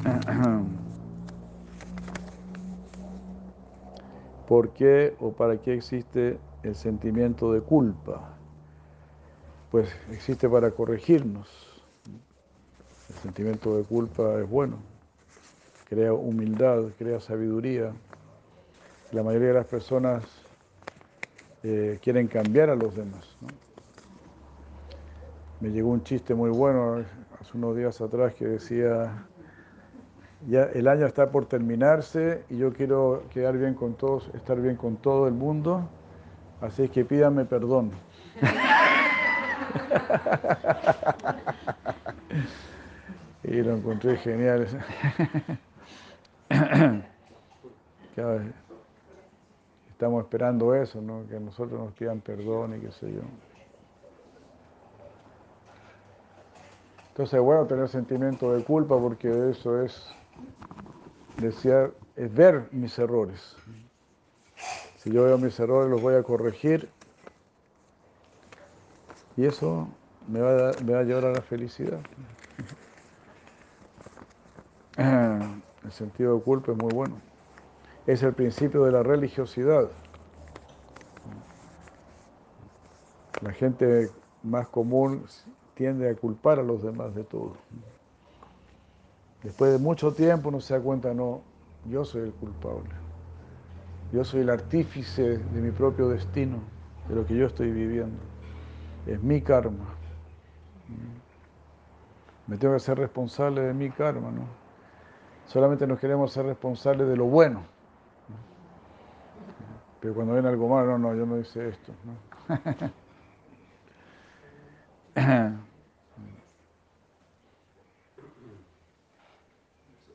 ¿Por qué o para qué existe el sentimiento de culpa? Pues existe para corregirnos. El sentimiento de culpa es bueno, crea humildad, crea sabiduría. La mayoría de las personas eh, quieren cambiar a los demás. Me llegó un chiste muy bueno hace unos días atrás que decía, ya el año está por terminarse y yo quiero quedar bien con todos, estar bien con todo el mundo, así es que pídanme perdón. y lo encontré genial. Estamos esperando eso, ¿no? que nosotros nos pidan perdón y qué sé yo. Entonces es bueno tener sentimiento de culpa porque eso es desear, es ver mis errores. Si yo veo mis errores los voy a corregir y eso me va a, me va a llevar a la felicidad. El sentido de culpa es muy bueno. Es el principio de la religiosidad. La gente más común tiende a culpar a los demás de todo. Después de mucho tiempo uno se da cuenta, no, yo soy el culpable. Yo soy el artífice de mi propio destino, de lo que yo estoy viviendo. Es mi karma. Me tengo que ser responsable de mi karma, ¿no? Solamente nos queremos ser responsables de lo bueno. Pero cuando viene algo malo, no, no, yo no hice esto. ¿no?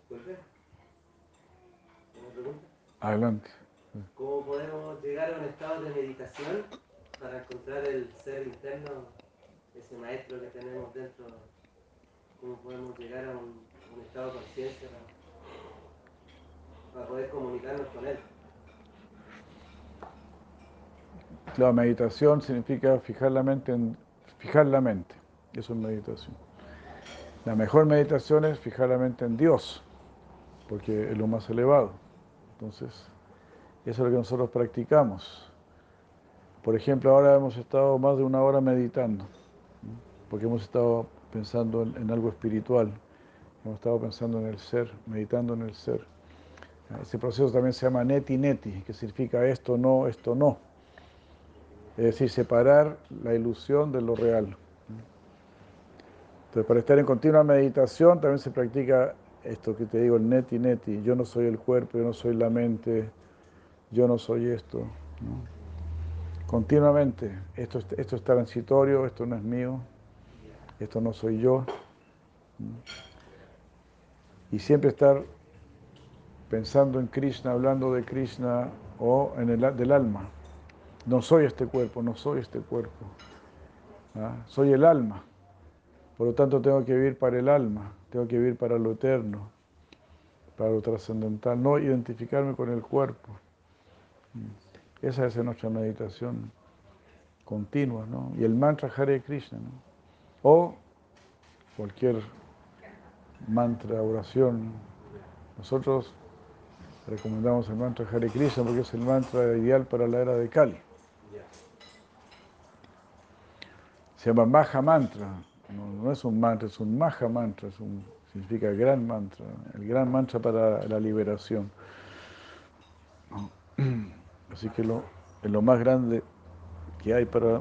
¿Vuelve? ¿Una pregunta? Adelante. ¿Cómo podemos llegar a un estado de meditación para encontrar el ser interno, ese maestro que tenemos dentro? ¿Cómo podemos llegar a un, un estado de conciencia para, para poder comunicarnos con él? La meditación significa fijar la mente en fijar la mente. Eso es meditación. La mejor meditación es fijar la mente en Dios, porque es lo más elevado. Entonces, eso es lo que nosotros practicamos. Por ejemplo, ahora hemos estado más de una hora meditando, porque hemos estado pensando en, en algo espiritual, hemos estado pensando en el ser, meditando en el ser. Ese proceso también se llama neti neti, que significa esto no, esto no. Es decir, separar la ilusión de lo real. Entonces, para estar en continua meditación también se practica esto que te digo, el neti neti. Yo no soy el cuerpo, yo no soy la mente, yo no soy esto. continuamente. Esto, esto es transitorio, esto no es mío, esto no soy yo. Y siempre estar pensando en Krishna, hablando de Krishna o en el del alma. No soy este cuerpo, no soy este cuerpo. ¿ah? Soy el alma. Por lo tanto, tengo que vivir para el alma, tengo que vivir para lo eterno, para lo trascendental, no identificarme con el cuerpo. Esa es nuestra meditación continua, ¿no? Y el mantra Hare Krishna, ¿no? O cualquier mantra, oración. Nosotros recomendamos el mantra Hare Krishna porque es el mantra ideal para la era de Kali. Se llama Maha Mantra, no, es un mantra, es un Maha Mantra, es un, significa gran mantra, el gran mantra para la liberación. Así que lo, es lo más grande que hay para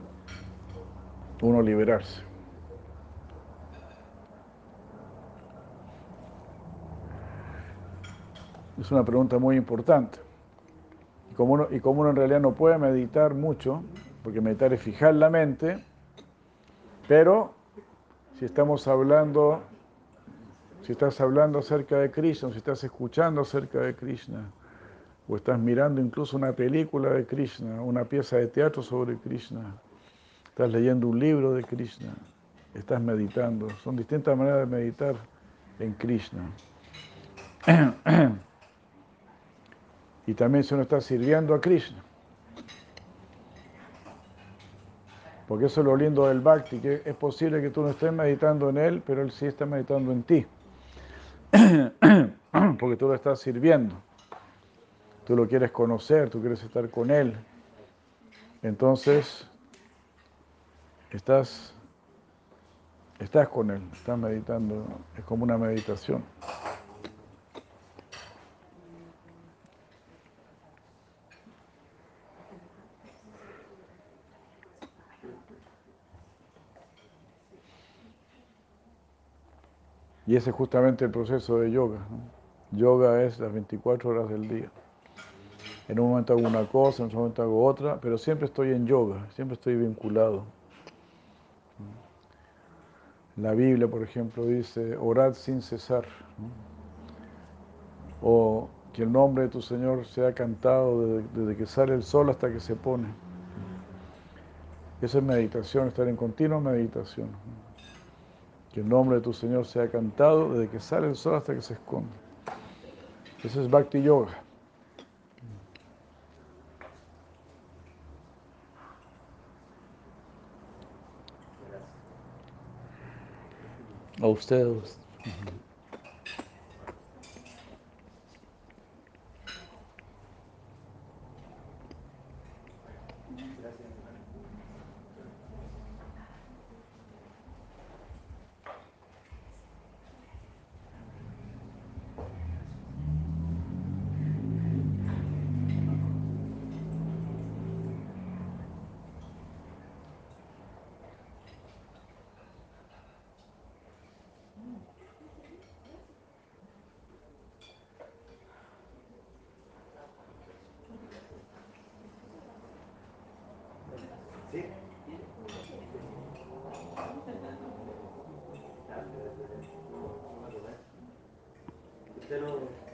uno liberarse. Es una pregunta muy importante. Y como, uno, y como uno en realidad no puede meditar mucho, porque meditar es fijar la mente, pero si estamos hablando, si estás hablando acerca de Krishna, si estás escuchando acerca de Krishna, o estás mirando incluso una película de Krishna, una pieza de teatro sobre Krishna, estás leyendo un libro de Krishna, estás meditando. Son distintas maneras de meditar en Krishna. Y también si uno está sirviendo a Krishna. Porque eso es lo lindo del bhakti, que es posible que tú no estés meditando en él, pero él sí está meditando en ti. Porque tú lo estás sirviendo. Tú lo quieres conocer, tú quieres estar con él. Entonces, estás, estás con él, estás meditando, es como una meditación. Y ese es justamente el proceso de yoga. Yoga es las 24 horas del día. En un momento hago una cosa, en otro momento hago otra, pero siempre estoy en yoga, siempre estoy vinculado. La Biblia, por ejemplo, dice, orad sin cesar. O que el nombre de tu Señor sea cantado desde, desde que sale el sol hasta que se pone. Esa es meditación, estar en continua meditación. Que el nombre de tu Señor sea cantado desde que sale el sol hasta que se esconde. Eso es Bhakti Yoga. A ustedes.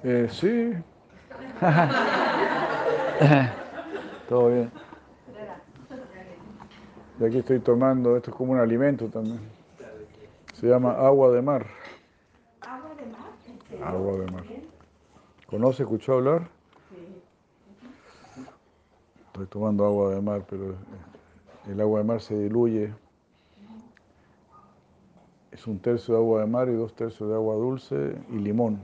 Eh, sí. Todo bien. Y aquí estoy tomando, esto es como un alimento también. Se llama agua de mar. ¿Agua de mar? Agua de mar. ¿Conoce, escuchó hablar? Estoy tomando agua de mar, pero el agua de mar se diluye. Es un tercio de agua de mar y dos tercios de agua dulce y limón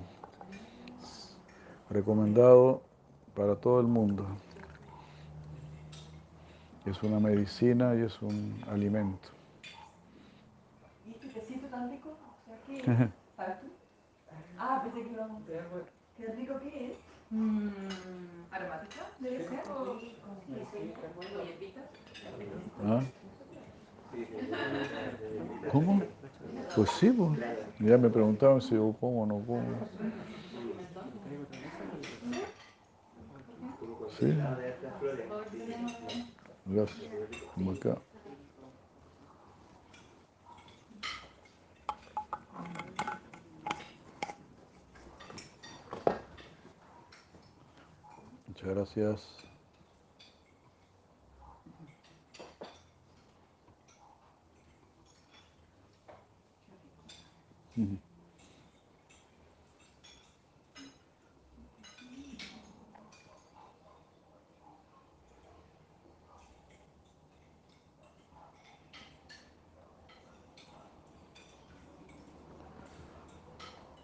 recomendado para todo el mundo. Es una medicina y es un alimento. ¿Y este tecito tan rico? O sea, ¿qué? ¿Para tú? Ah, pensé que íbamos ¿Qué rico que es? Mm, ¿Aromática? ¿Debe ser? ¿O ¿Ah? ¿Cómo? Pues sí, pues. ya me preguntaban si yo como o no como. Sí. Gracias. Como. Muchas gracias.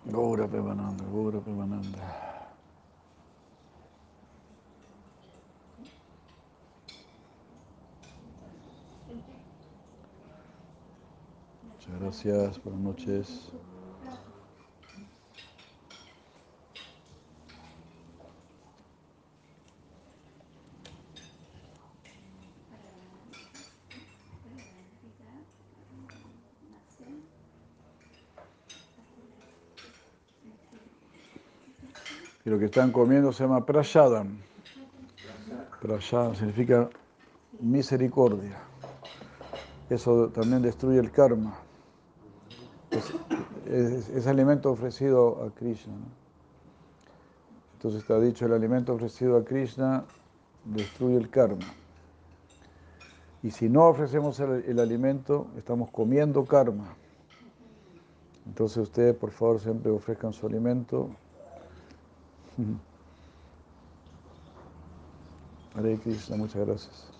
गौरव बनंद गौरव बनंद gracias, buenas noches. Y lo que están comiendo se llama prashadam. Prashadam significa misericordia. Eso también destruye el karma. Es, alimento ofrecido a Krishna. ¿no? Entonces está dicho, el alimento ofrecido a Krishna destruye el karma. Y si no ofrecemos el, el alimento, estamos comiendo karma. Entonces ustedes, por favor, siempre ofrezcan su alimento. Hare Krishna, muchas gracias.